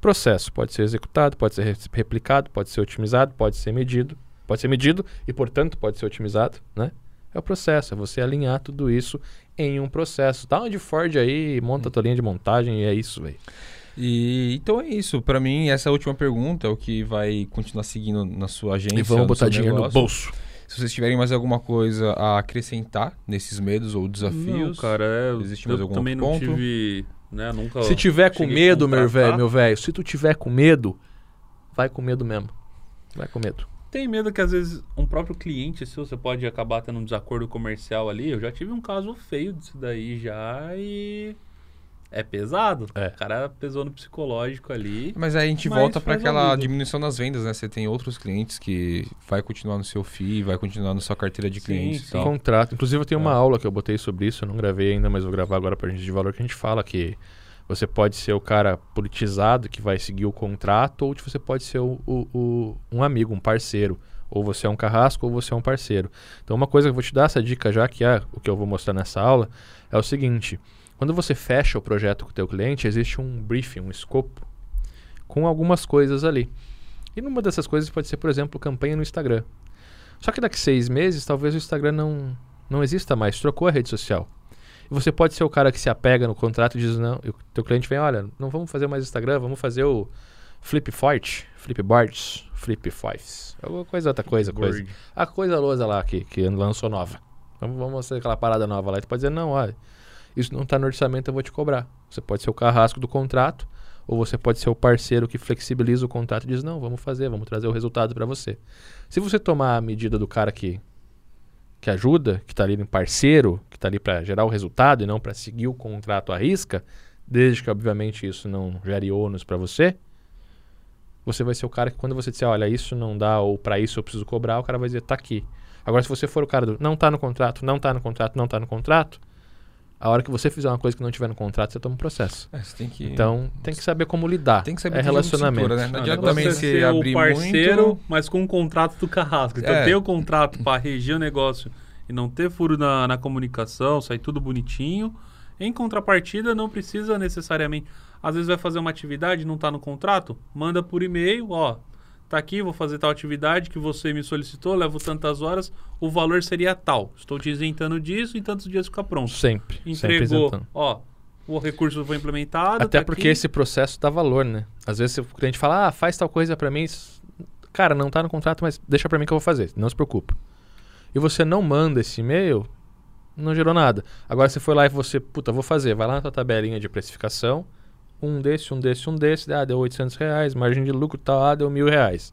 Processo pode ser executado, pode ser re- replicado, pode ser otimizado, pode ser medido, pode ser medido e, portanto, pode ser otimizado, né? É o processo, é você alinhar tudo isso em um processo. Dá uma de Ford aí, monta a tua linha de montagem e é isso, velho. E então é isso. Pra mim, essa última pergunta é o que vai continuar seguindo na sua agência. E vamos no botar dinheiro no negócio. bolso. Se vocês tiverem mais alguma coisa a acrescentar nesses medos ou Não, desafios, cara, é, Existe mais eu algum também outro não ponto? tive, né, nunca Se tiver com medo, meu velho, meu velho, se tu tiver com medo, vai com medo mesmo. Vai com medo. Tem medo que às vezes um próprio cliente seu, você pode acabar tendo um desacordo comercial ali. Eu já tive um caso feio disso daí já e é pesado. É. O cara pesou no psicológico ali. Mas aí a gente volta para aquela diminuição das vendas, né? Você tem outros clientes que vai continuar no seu FII, vai continuar na sua carteira de Sim, clientes. e sim. tal. Contrato. Inclusive, eu tenho uma É. aula que eu botei sobre isso, eu não gravei ainda, mas vou gravar agora pra gente de valor, que a gente fala que você pode ser o cara politizado que vai seguir o contrato, ou você pode ser o, o- o- um amigo, um parceiro. Ou você é um carrasco, ou você é um parceiro. Então, uma coisa que eu vou te dar essa dica já, que é o que eu vou mostrar nessa aula, é o seguinte. Quando você fecha o projeto com o teu cliente, existe um briefing, um escopo, com algumas coisas ali. E numa dessas coisas pode ser, por exemplo, campanha no Instagram. Só que daqui seis meses, talvez o Instagram não, não exista mais, trocou a rede social. Você pode ser o cara que se apega no contrato e diz, não, e o teu cliente vem, olha, não vamos fazer mais Instagram, vamos fazer o Flip Fight, Flip Boards, Flip Fives. Alguma coisa, outra coisa, coisa. A coisa lousa lá que, que lançou nova. Vamos, vamos fazer aquela parada nova lá. E tu pode dizer, não, olha, isso não está no orçamento, eu vou te cobrar. Você pode ser o carrasco do contrato, ou você pode ser o parceiro que flexibiliza o contrato e diz, não, vamos fazer, vamos trazer o resultado para você. Se você tomar a medida do cara que, que ajuda, que está ali em parceiro, que está ali para gerar o resultado e não para seguir o contrato à risca, desde que, obviamente, isso não gere ônus para você, você vai ser o cara que quando você disser, olha, isso não dá ou para isso eu preciso cobrar, o cara vai dizer, tá aqui. Agora, se você for o cara do não tá no contrato, não tá no contrato, não tá no contrato, a hora que você fizer uma coisa que não tiver no contrato, você toma um processo. É, você tem que... Então, tem que saber como lidar. Tem que saber é relacionamento. cintura, né? Não adianta o também é ser abrir o parceiro, muito... mas com um contrato do carrasco. Então É. ter o contrato para reger o negócio e não ter furo na, na comunicação, sair tudo bonitinho. Em contrapartida, não precisa necessariamente. Às vezes vai fazer uma atividade, não está no contrato, manda por e-mail, ó. Tá aqui, vou fazer tal atividade que você me solicitou, levo tantas horas, o valor seria tal. Estou te isentando disso e tantos dias fica pronto. Sempre. sempre Entregou, isentando. ó, o recurso foi implementado. Até tá porque aqui. esse processo dá valor, né? Às vezes o cliente fala, ah, faz tal coisa pra mim. Cara, não tá no contrato, mas deixa pra mim que eu vou fazer. Não se preocupe. E você não manda esse e-mail, não gerou nada. Agora você foi lá e você, puta, vou fazer. Vai lá na tua tabelinha de precificação. Um desse, um desse, um desse. Ah, deu 800 reais. Margem de lucro tal, ah, deu mil reais.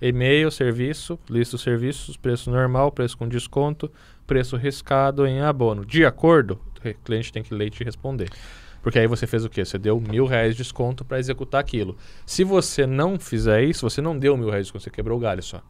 E-mail, serviço, lista dos serviços, preço normal, preço com desconto, preço riscado em abono. De acordo, o cliente tem que ler e te responder. Porque aí você fez o quê? Você deu mil reais de desconto para executar aquilo. Se você não fizer isso, você não deu mil reais de desconto, você quebrou o galho só.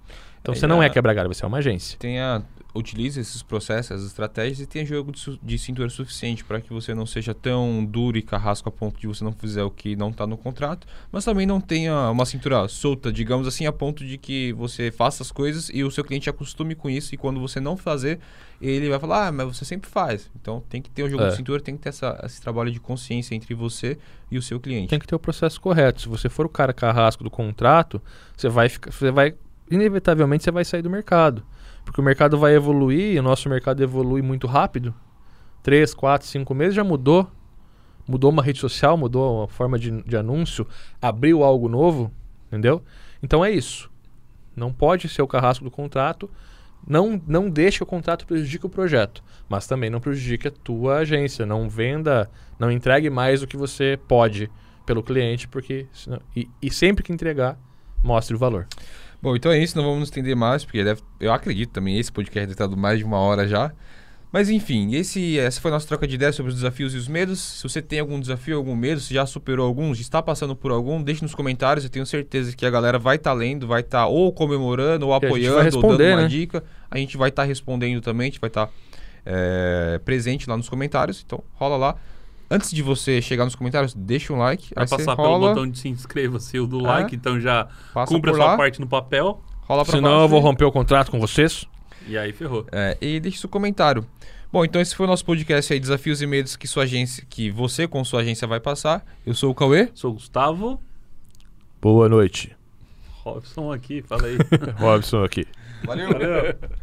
Então É, você não é a- quebrar galho, você é uma agência. tenha utilize esses processos, essas estratégias e tenha jogo de, de cintura suficiente para que você não seja tão duro e carrasco a ponto de você não fizer o que não está no contrato, mas também não tenha uma cintura solta, digamos assim, a ponto de que você faça as coisas e o seu cliente acostume com isso e quando você não fazer, ele vai falar, ah, mas você sempre faz. Então tem que ter o jogo É. de cintura, tem que ter essa, esse trabalho de consciência entre você e o seu cliente. Tem que ter o processo correto. Se você for o cara carrasco do contrato, você vai ficar, você vai inevitavelmente você vai sair do mercado, porque o mercado vai evoluir, o nosso mercado evolui muito rápido. Três, quatro, cinco meses já mudou. Mudou uma rede social, mudou a forma de, de anúncio, abriu algo novo, entendeu? Então é isso. Não pode ser o carrasco do contrato. Não, não deixe o contrato prejudique o projeto, mas também não prejudique a tua agência. Não venda, não entregue mais do que você pode pelo cliente, porque senão- e, e sempre que entregar, mostre o valor. Bom, então é isso, não vamos nos estender mais, porque deve- eu acredito também, esse podcast deve estar mais de uma hora já. Mas enfim, esse, essa foi a nossa troca de ideias sobre os desafios e os medos. Se você tem algum desafio, algum medo, se já superou algum, se está passando por algum, deixe nos comentários. Eu tenho certeza que a galera vai estar lendo, vai estar ou comemorando, ou apoiando, ou dando uma né? dica. A gente vai estar respondendo também, a gente vai estar é, presente lá nos comentários. Então, rola lá. Antes de você chegar nos comentários, deixa um like. Vai passar rola, pelo botão de se inscreva, se o do é, like, então já cumpre a sua parte no papel. Rola pra Senão baixo, eu vou romper o contrato com vocês. E aí ferrou. É, e deixa seu comentário. Bom, então esse foi o nosso podcast aí, Desafios e Medos que sua agência, que você com sua agência vai passar. Eu sou o Cauê. Sou o Gustavo. Boa noite. Robson aqui, fala aí. Robson aqui. Valeu. Valeu.